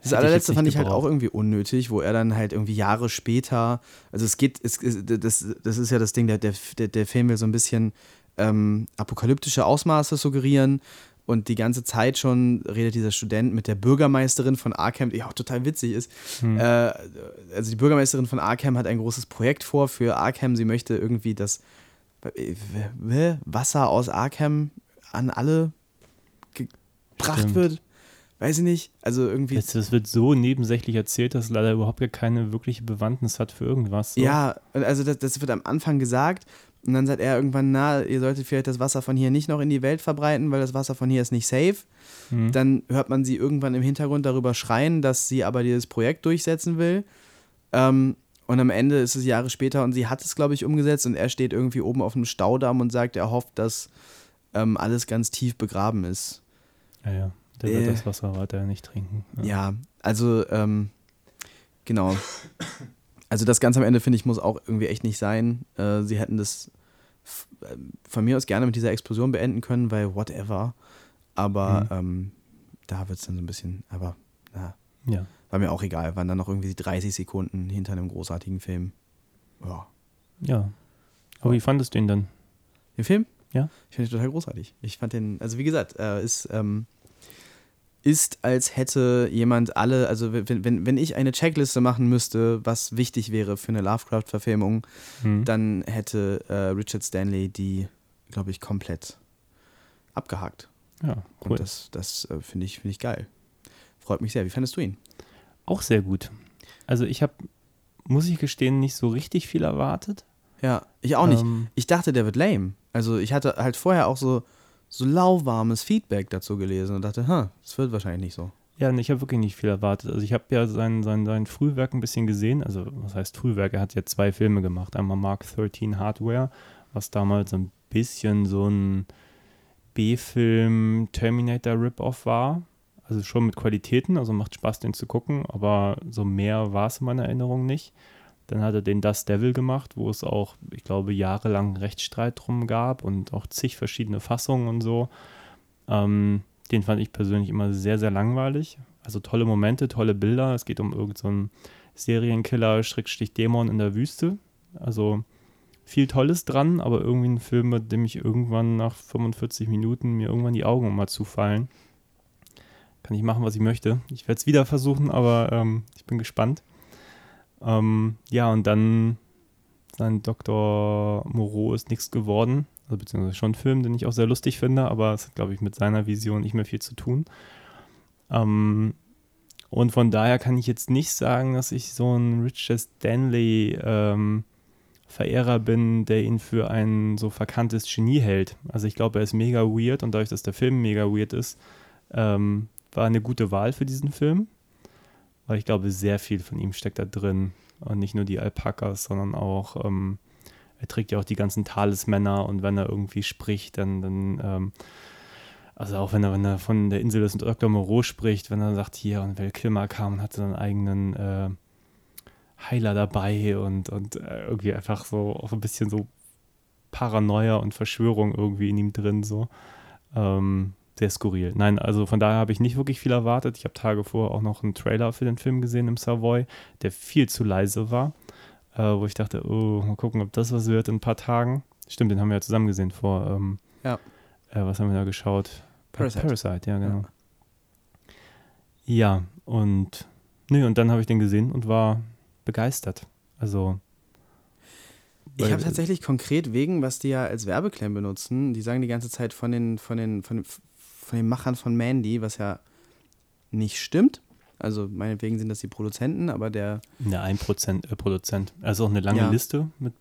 Das allerletzte jetzt fand ich halt auch irgendwie unnötig, wo er dann halt irgendwie Jahre später, also es geht, es, das, das ist ja das Ding, der, der, der der Film will so ein bisschen ähm, apokalyptische Ausmaße suggerieren und die ganze Zeit schon redet dieser Student mit der Bürgermeisterin von Arkham, die auch total witzig ist. Hm. Äh, also die Bürgermeisterin von Arkham hat ein großes Projekt vor für Arkham. Sie möchte irgendwie das äh, Wasser aus Arkham an alle gebracht Stimmt. wird. Weiß ich nicht. Also irgendwie. Das, das wird so nebensächlich erzählt, dass es leider überhaupt gar keine wirkliche Bewandtnis hat für irgendwas. So. Ja, also das, das wird am Anfang gesagt und dann sagt er irgendwann, na, ihr solltet vielleicht das Wasser von hier nicht noch in die Welt verbreiten, weil das Wasser von hier ist nicht safe. Hm. Dann hört man sie irgendwann im Hintergrund darüber schreien, dass sie aber dieses Projekt durchsetzen will. Ähm, und am Ende ist es Jahre später und sie hat es, glaube ich, umgesetzt und er steht irgendwie oben auf einem Staudamm und sagt, er hofft, dass ähm, alles ganz tief begraben ist. ja, ja. Der Äh. wird das Wasser weiter nicht trinken. Ja, also, ähm, genau. Also das Ganze am Ende, finde ich, muss auch irgendwie echt nicht sein. Äh, sie hätten das äh, von mir aus gerne mit dieser Explosion beenden können, weil whatever. Aber ähm, da wird es dann so ein bisschen, aber na, Ja. war mir auch egal. Waren dann noch irgendwie 30 Sekunden hinter einem großartigen Film. Ja. Ja. Aber wie fandest du ihn dann? Den Film? Ja. Ich finde ihn total großartig. Ich fand den, also wie gesagt, äh, ist, ähm, ist, als hätte jemand alle, also wenn, wenn, wenn ich eine Checkliste machen müsste, was wichtig wäre für eine Lovecraft-Verfilmung, Hm. dann hätte äh, Richard Stanley die, glaube ich, komplett abgehakt. Ja, cool. Und das, das äh, finde ich, finde ich geil. Freut mich sehr. Wie fandest du ihn? Auch sehr gut. Also ich habe, muss ich gestehen, nicht so richtig viel erwartet. Ja, ich auch nicht. Ähm, Ich dachte, der wird lame. Also ich hatte halt vorher auch so, so lauwarmes Feedback dazu gelesen und dachte, ha, das wird wahrscheinlich nicht so. Ja, und ich habe wirklich nicht viel erwartet. Also ich habe ja sein, sein, sein Frühwerk ein bisschen gesehen. Also was heißt Frühwerk? Er hat ja zwei Filme gemacht. Einmal Mark 13 Hardware, was damals ein bisschen so ein B-Film Terminator Rip-Off war. Also schon mit Qualitäten, also macht Spaß, den zu gucken, aber so mehr war es in meiner Erinnerung nicht. Dann hat er den Dust Devil gemacht, wo es auch, ich glaube, jahrelang Rechtsstreit drum gab und auch zig verschiedene Fassungen und so. Ähm, den fand ich persönlich immer sehr, sehr langweilig. Also tolle Momente, tolle Bilder. Es geht um irgendeinen so Serienkiller, Schrägstrich Dämon in der Wüste. Also viel Tolles dran, aber irgendwie ein Film, mit dem ich irgendwann nach 45 Minuten mir irgendwann die Augen mal zufallen. Kann ich machen, was ich möchte. Ich werde es wieder versuchen, aber ähm, ich bin gespannt. Ähm, ja, und dann sein Dr. Moreau ist nichts geworden. Also beziehungsweise schon ein Film, den ich auch sehr lustig finde, aber es hat, glaube ich, mit seiner Vision nicht mehr viel zu tun. Ähm, und von daher kann ich jetzt nicht sagen, dass ich so ein Richard Stanley ähm, Verehrer bin, der ihn für ein so verkanntes Genie hält. Also ich glaube, er ist mega weird und dadurch, dass der Film mega weird ist, ähm, war eine gute Wahl für diesen Film. Weil ich glaube, sehr viel von ihm steckt da drin. Und nicht nur die Alpakas, sondern auch, ähm, er trägt ja auch die ganzen Talismänner und wenn er irgendwie spricht, dann, dann ähm, also auch wenn er, wenn er von der Insel des Dr. Moreau spricht, wenn er sagt, hier, und Val Kilmer kam und hatte seinen eigenen äh, Heiler dabei und, und äh, irgendwie einfach so auch ein bisschen so Paranoia und Verschwörung irgendwie in ihm drin, so. Ähm, sehr skurril. Nein, also von daher habe ich nicht wirklich viel erwartet. Ich habe Tage vorher auch noch einen Trailer für den Film gesehen im Savoy, der viel zu leise war, äh, wo ich dachte, oh, mal gucken, ob das was wird in ein paar Tagen. Stimmt, den haben wir ja zusammen gesehen vor, ähm, Ja. äh, was haben wir da geschaut? Parasite. Parasite, ja, genau. Ja, und, nö, und dann habe ich den gesehen und war begeistert. Also, Ich habe tatsächlich konkret wegen, was die ja als Werbeclaim benutzen, die sagen die ganze Zeit von den, von den, von den, von den Machern von Mandy, was ja nicht stimmt. Also meinetwegen sind das die Produzenten, aber der, Ne, ein Prozent, äh, Produzent. Also auch eine lange Ja. Liste mit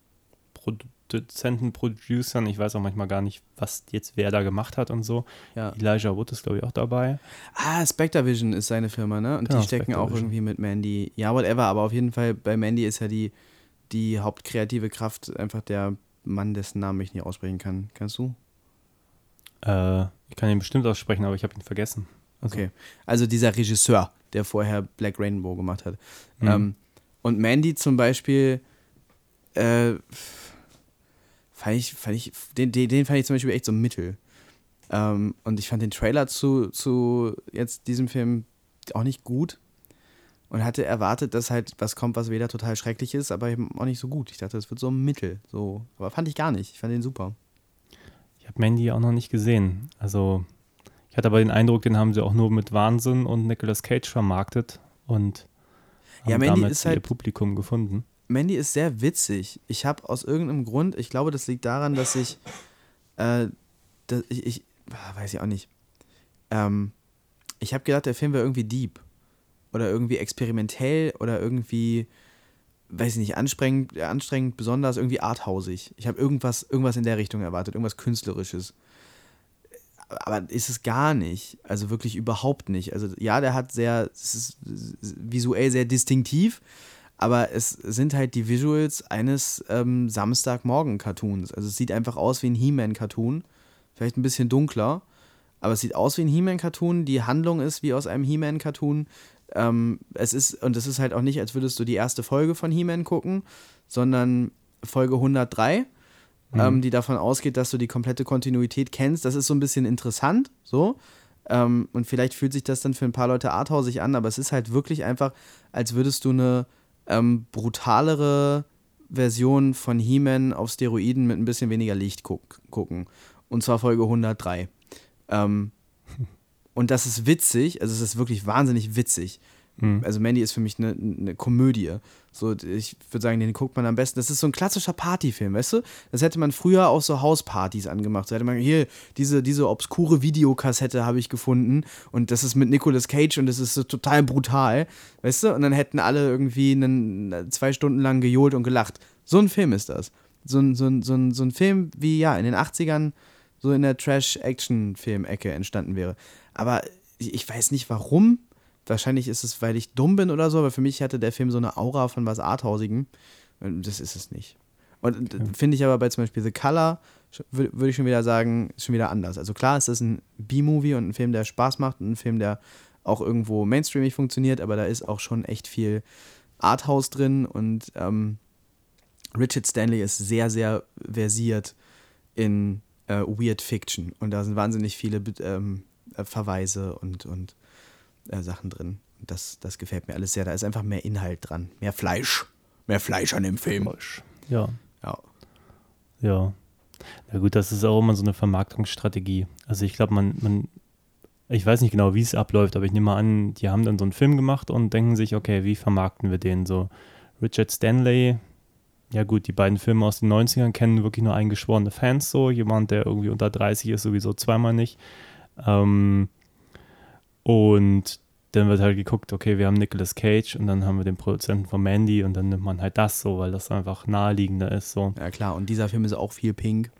Produzenten, Producern. Ich weiß auch manchmal gar nicht, was jetzt wer da gemacht hat und so. ja. Elijah Wood ist, glaube ich, auch dabei. Ah, Spectavision ist seine Firma, ne? Und Genau, die stecken auch irgendwie mit Mandy. Ja, whatever, aber auf jeden Fall bei Mandy ist ja die, die hauptkreative Kraft einfach der Mann, dessen Namen ich nicht aussprechen kann. Kannst du? Äh, ich kann ihn bestimmt aussprechen, aber ich habe ihn vergessen. Also, Okay. Also dieser Regisseur, der vorher Black Rainbow gemacht hat. Mhm. Ähm, und Mandy zum Beispiel äh, fand ich, fand ich, den, den, den fand ich zum Beispiel echt so mittel. Ähm, und ich fand den Trailer zu, zu jetzt diesem Film auch nicht gut und hatte erwartet, dass halt was kommt, was weder total schrecklich ist, aber eben auch nicht so gut. Ich dachte, das wird so mittel. So. Aber fand ich gar nicht. Ich fand den super. Habe Mandy auch noch nicht gesehen. Also ich hatte aber den Eindruck, den haben sie auch nur mit Wahnsinn und Nicolas Cage vermarktet und haben Ja, Mandy damit ist ihr halt- Publikum gefunden. Mandy ist sehr witzig. Ich habe aus irgendeinem Grund, ich glaube, das liegt daran, dass ich, äh, dass ich, ich ah, weiß ich auch nicht. Ähm, ich habe gedacht, der Film wäre irgendwie deep oder irgendwie experimentell oder irgendwie, weiß ich nicht, anstrengend, äh, anstrengend, besonders irgendwie arthausig. Ich habe irgendwas, irgendwas in der Richtung erwartet, irgendwas künstlerisches. Aber ist es gar nicht. Also wirklich überhaupt nicht. Also ja, der hat sehr, es ist visuell sehr distinktiv, aber es sind halt die Visuals eines ähm, Samstagmorgen-Cartoons. Also es sieht einfach aus wie ein He-Man-Cartoon. Vielleicht ein bisschen dunkler, aber es sieht aus wie ein He-Man-Cartoon. Die Handlung ist wie aus einem He-Man-Cartoon. Ähm, es ist, und es ist halt auch nicht, als würdest du die erste Folge von He-Man gucken, sondern Folge 103, ähm, die davon ausgeht, dass du die komplette Kontinuität kennst. Das ist so ein bisschen interessant, so. Ähm, und vielleicht fühlt sich das dann für ein paar Leute arthausig an, aber es ist halt wirklich einfach, als würdest du eine ähm, brutalere Version von He-Man auf Steroiden mit ein bisschen weniger Licht guck gucken. Und zwar Folge 103. Ähm, und das ist witzig, also es ist wirklich wahnsinnig witzig. Also Mandy ist für mich eine, eine Komödie. So, ich würde sagen, den guckt man am besten. Das ist so ein klassischer Partyfilm, weißt du? Das hätte man früher auf so Hauspartys angemacht. So hätte man hier diese, diese obskure Videokassette habe ich gefunden und das ist mit Nicolas Cage und das ist so total brutal, weißt du? Und dann hätten alle irgendwie einen, zwei Stunden lang gejohlt und gelacht. So ein Film ist das. So ein, so ein, so ein, so ein Film, wie ja in den 80ern so in der Trash-Action-Film-Ecke entstanden wäre. Aber ich, weiß nicht warum. Wahrscheinlich ist es, weil ich dumm bin oder so, aber für mich hatte der Film so eine Aura von was Arthausigem. Und Das ist es nicht. Und äh, finde ich aber bei zum Beispiel The Color, würde ich schon wieder sagen, ist schon wieder anders. Also klar, es ist ein B-Movie und ein Film, der Spaß macht und ein Film, der auch irgendwo mainstreamig funktioniert, aber da ist auch schon echt viel Arthouse drin und ähm, Richard Stanley ist sehr, sehr versiert in äh, Weird Fiction und da sind wahnsinnig viele ähm, äh, Verweise und, und äh, Sachen drin. Und Das, das gefällt mir alles sehr. Da ist einfach mehr Inhalt dran, mehr Fleisch. Mehr Fleisch an dem Film. Ja, Ja. ja. Na gut, das ist auch immer so eine Vermarktungsstrategie. Also ich glaube, man, man, ich weiß nicht genau, wie es abläuft, aber ich nehme mal an, die haben dann so einen Film gemacht und denken sich, okay, wie vermarkten wir den so? Richard Stanley, ja gut, die beiden Filme aus den 90ern kennen wirklich nur eingeschworene Fans so. Jemand, der irgendwie unter 30 ist, sowieso zweimal nicht. Ähm, und dann wird halt geguckt, okay, wir haben Nicolas Cage und dann haben wir den Produzenten von Mandy und dann nimmt man halt das so, weil das einfach naheliegender ist so. Ja, klar. Und dieser Film ist auch viel pink.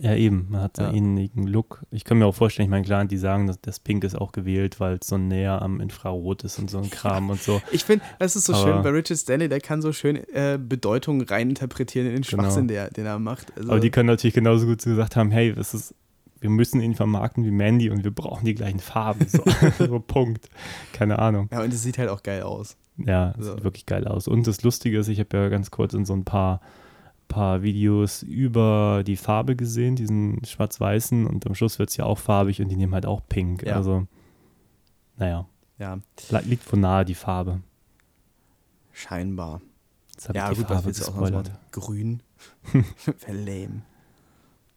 Ja, eben, man hat Ja. einen ähnlichen Look. Ich kann mir auch vorstellen, ich meine, klar, die sagen, dass das Pink ist auch gewählt, weil es so näher am Infrarot ist und so ein Kram und so. Ich finde, das ist so Aber- schön bei Richard Stanley, der kann so schön äh, Bedeutungen reininterpretieren in den Genau. Schwachsinn, der, den er macht. Also, Aber die können natürlich genauso gut gesagt haben, hey, das ist, wir müssen ihn vermarkten wie Mandy und wir brauchen die gleichen Farben. So, so Punkt. Keine Ahnung. ja, und es sieht halt auch geil aus. Ja, es So. sieht wirklich geil aus. Und das Lustige ist, ich habe ja ganz kurz in so ein paar, paar Videos über die Farbe gesehen, diesen schwarz-weißen und am Schluss wird es ja auch farbig und die nehmen halt auch pink. Ja. Also, naja, Ja, li- liegt wohl nahe die Farbe. scheinbar. Ja, gut, was Farbe willst du auch machen? Grün. Wäre lame.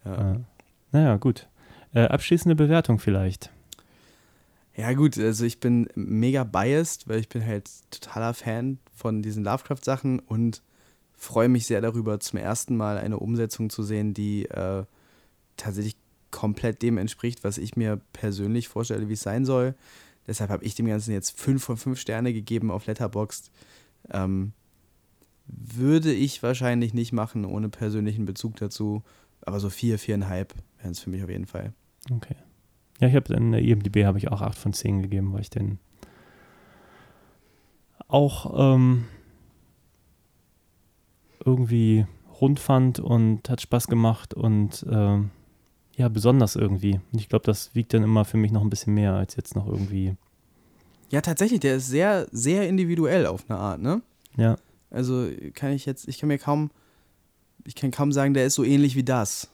Ja. Ja. Naja, gut. Äh, abschließende Bewertung vielleicht. Ja, gut, also ich bin mega biased, weil ich bin halt totaler Fan von diesen Lovecraft-Sachen und freue mich sehr darüber, zum ersten Mal eine Umsetzung zu sehen, die äh, tatsächlich komplett dem entspricht, was ich mir persönlich vorstelle, wie es sein soll. Deshalb habe ich dem Ganzen jetzt 5 von 5 Sterne gegeben auf Letterboxd. Ähm, würde ich wahrscheinlich nicht machen, ohne persönlichen Bezug dazu. Aber so 4, 4,5 wären es für mich auf jeden Fall. Okay. Ja, ich habe in der IMDb habe ich auch 8 von 10 gegeben, weil ich den auch ähm, irgendwie rund fand und hat Spaß gemacht und ähm, ja, besonders irgendwie. Und ich glaube, das wiegt dann immer für mich noch ein bisschen mehr als jetzt noch irgendwie. Ja, tatsächlich, der ist sehr, sehr individuell auf eine Art, ne? Ja, Also kann ich jetzt, ich kann mir kaum, ich kann kaum sagen, der ist so ähnlich wie das.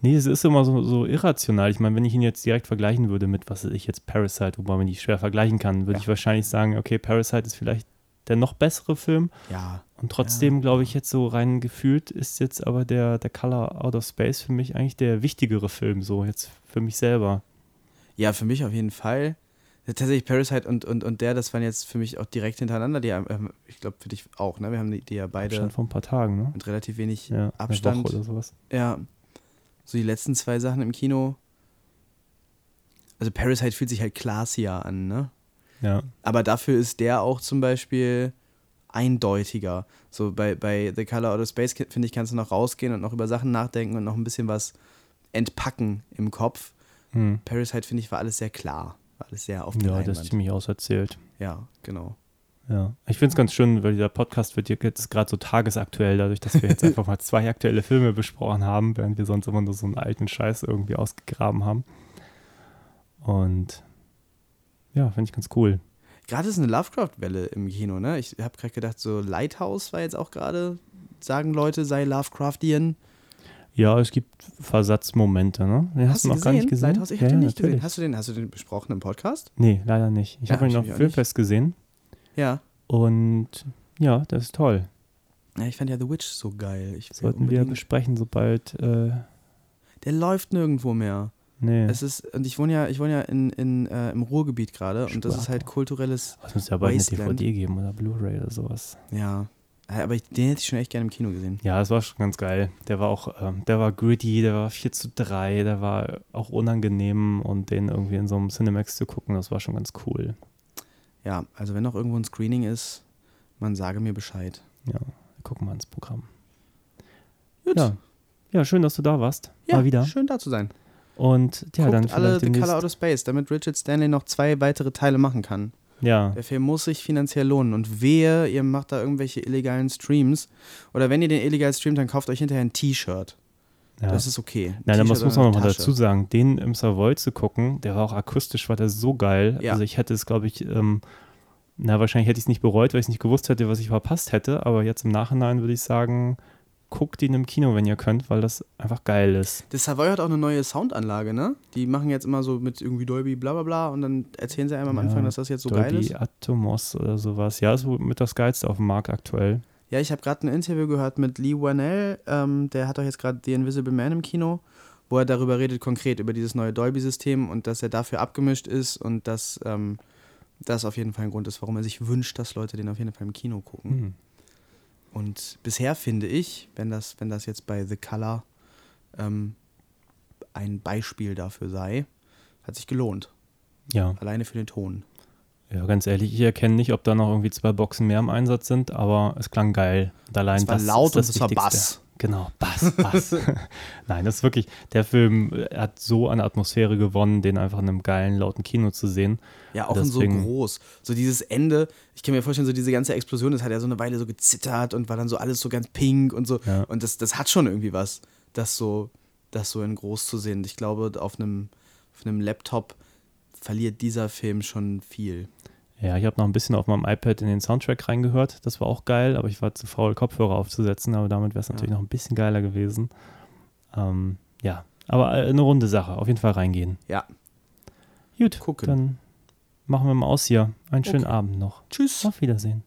Nee, es ist immer so, so irrational. Ich meine, wenn ich ihn jetzt direkt vergleichen würde mit, was ich jetzt, Parasite, wobei man die schwer vergleichen kann, würde Ja. ich wahrscheinlich sagen, okay, Parasite ist vielleicht der noch bessere Film. Ja. Und trotzdem, glaube ich, jetzt so rein gefühlt ist jetzt aber der, der Color Out of Space für mich eigentlich der wichtigere Film, so jetzt für mich selber. Ja, für mich auf jeden Fall. Tatsächlich Parasite und, und, und der, das waren jetzt für mich auch direkt hintereinander. Die, ähm, ich glaube für dich auch, ne? Wir haben die, die ja beide Schon vor ein paar Tagen, ne? mit relativ wenig Ja, Abstand. Oder sowas. Ja. So die letzten zwei Sachen im Kino. Also Parasite fühlt sich halt classier an, ne? Ja. Aber dafür ist der auch zum Beispiel eindeutiger. So bei, bei The Color Out of Space, finde ich, kannst du noch rausgehen und noch über Sachen nachdenken und noch ein bisschen was entpacken im Kopf. Hm. Parasite, finde ich, war alles sehr klar. War alles sehr auf der Ja, das ist Leinwand. ziemlich auserzählt. Ja, genau. Ja. Ich finde es ganz schön, weil dieser Podcast wird jetzt gerade so tagesaktuell, dadurch, dass wir jetzt einfach mal zwei aktuelle Filme besprochen haben, während wir sonst immer nur so einen alten Scheiß irgendwie ausgegraben haben. Und ja, finde ich ganz cool. Gerade ist eine Lovecraft-Welle im Kino, ne? Ich habe gerade gedacht, so Lighthouse war jetzt auch gerade, sagen Leute, sei Lovecraftian. Ja, es gibt Versatzmomente, ne? Den hast, du noch gar nicht gesehen? Lighthouse? Ich ja, den nicht gesehen. natürlich. Hast du den, hast du den besprochen im Podcast? Nee, leider nicht. Ich Ja, habe ihn auf Filmfest gesehen Ja. und ja, das ist toll. ja ich fand ja The Witch so geil. Ich Sollten wir besprechen, sobald. Äh, Der läuft nirgendwo mehr. Nee. Es ist, und ich wohne ja, ich wohne ja in, in, äh, im Ruhrgebiet gerade und das ist halt kulturelles, Es muss ja bald eine. DVD geben oder Blu-ray oder sowas. ja. Aber ich, den hätte ich schon echt gerne im Kino gesehen. Ja, das war schon ganz geil. Der war auch, ähm, der war gritty, der war 4 zu 3, der war auch unangenehm und den irgendwie in so einem Cinemax zu gucken, das war schon ganz cool. Ja, also wenn noch irgendwo ein Screening ist, man sage mir Bescheid. Ja, wir gucken mal ins Programm. Gut. Ja. ja, schön, dass du da warst. Ja, Mal wieder. schön da zu sein. Und ja, Guckt dann alle The. Color Out of Space, damit Richard Stanley noch zwei weitere Teile machen kann. Ja, Der Film muss sich finanziell lohnen. Und wehe, ihr macht da irgendwelche illegalen Streams. Oder wenn ihr den illegal streamt, dann kauft euch hinterher ein T-Shirt. ja. Das ist okay. Ein Nein, aber das muss man nochmal dazu sagen. Den im Savoy zu gucken, der war auch akustisch, war der so geil. Ja. Also ich hätte es, glaube ich, ähm, na, wahrscheinlich hätte ich es nicht bereut, weil ich nicht gewusst hätte, was ich verpasst hätte. Aber jetzt im Nachhinein würde ich sagen, guckt ihn im Kino, wenn ihr könnt, weil das einfach geil ist. Das Savoy hat auch eine neue Soundanlage, ne? Die machen jetzt immer so mit irgendwie Dolby bla bla bla und dann erzählen sie einem am Ja, Anfang, dass das jetzt so geil Dolby ist. Atomos oder sowas. Ja, ist mit das Geilste auf dem Markt aktuell. Ja, ich habe gerade ein Interview gehört mit Lee Wanell, ähm, der hat doch jetzt gerade The Invisible Man im Kino, wo er darüber redet, konkret über dieses neue Dolby-System und dass er dafür abgemischt ist und dass ähm, das auf jeden Fall ein Grund ist, warum er sich wünscht, dass Leute den auf jeden Fall im Kino gucken. Hm. Und bisher finde ich, wenn das, wenn das jetzt bei The Color ähm, ein Beispiel dafür sei, hat sich gelohnt. Ja. Alleine für den Ton. ja, ganz ehrlich, ich erkenne nicht, ob da noch irgendwie zwei Boxen mehr im Einsatz sind, aber es klang geil. Und allein Es war das laut und es war. Bass. Genau, Bass, Bass. Nein, das ist wirklich, der Film äh, hat so an Atmosphäre gewonnen, den einfach in einem geilen, lauten Kino zu sehen. Ja, auch in so Deswegen- groß. So dieses Ende, ich kann mir vorstellen, so diese ganze Explosion, das hat ja so eine Weile so gezittert und war dann so alles so ganz pink und so. Ja. Und das, das hat schon irgendwie was, das so, das so in groß zu sehen. Ich glaube, auf einem, auf einem Laptop verliert dieser Film schon viel. Ja, ich habe noch ein bisschen auf meinem iPad in den Soundtrack reingehört. Das war auch geil, aber ich war zu faul, Kopfhörer aufzusetzen. Aber damit wäre es natürlich noch ein bisschen geiler gewesen. Ähm, ja, aber äh, eine runde Sache. Auf jeden Fall reingehen. Ja. Gut, Gucken. dann machen wir mal aus hier. Einen schönen Okay. Abend noch. Tschüss. Auf Wiedersehen.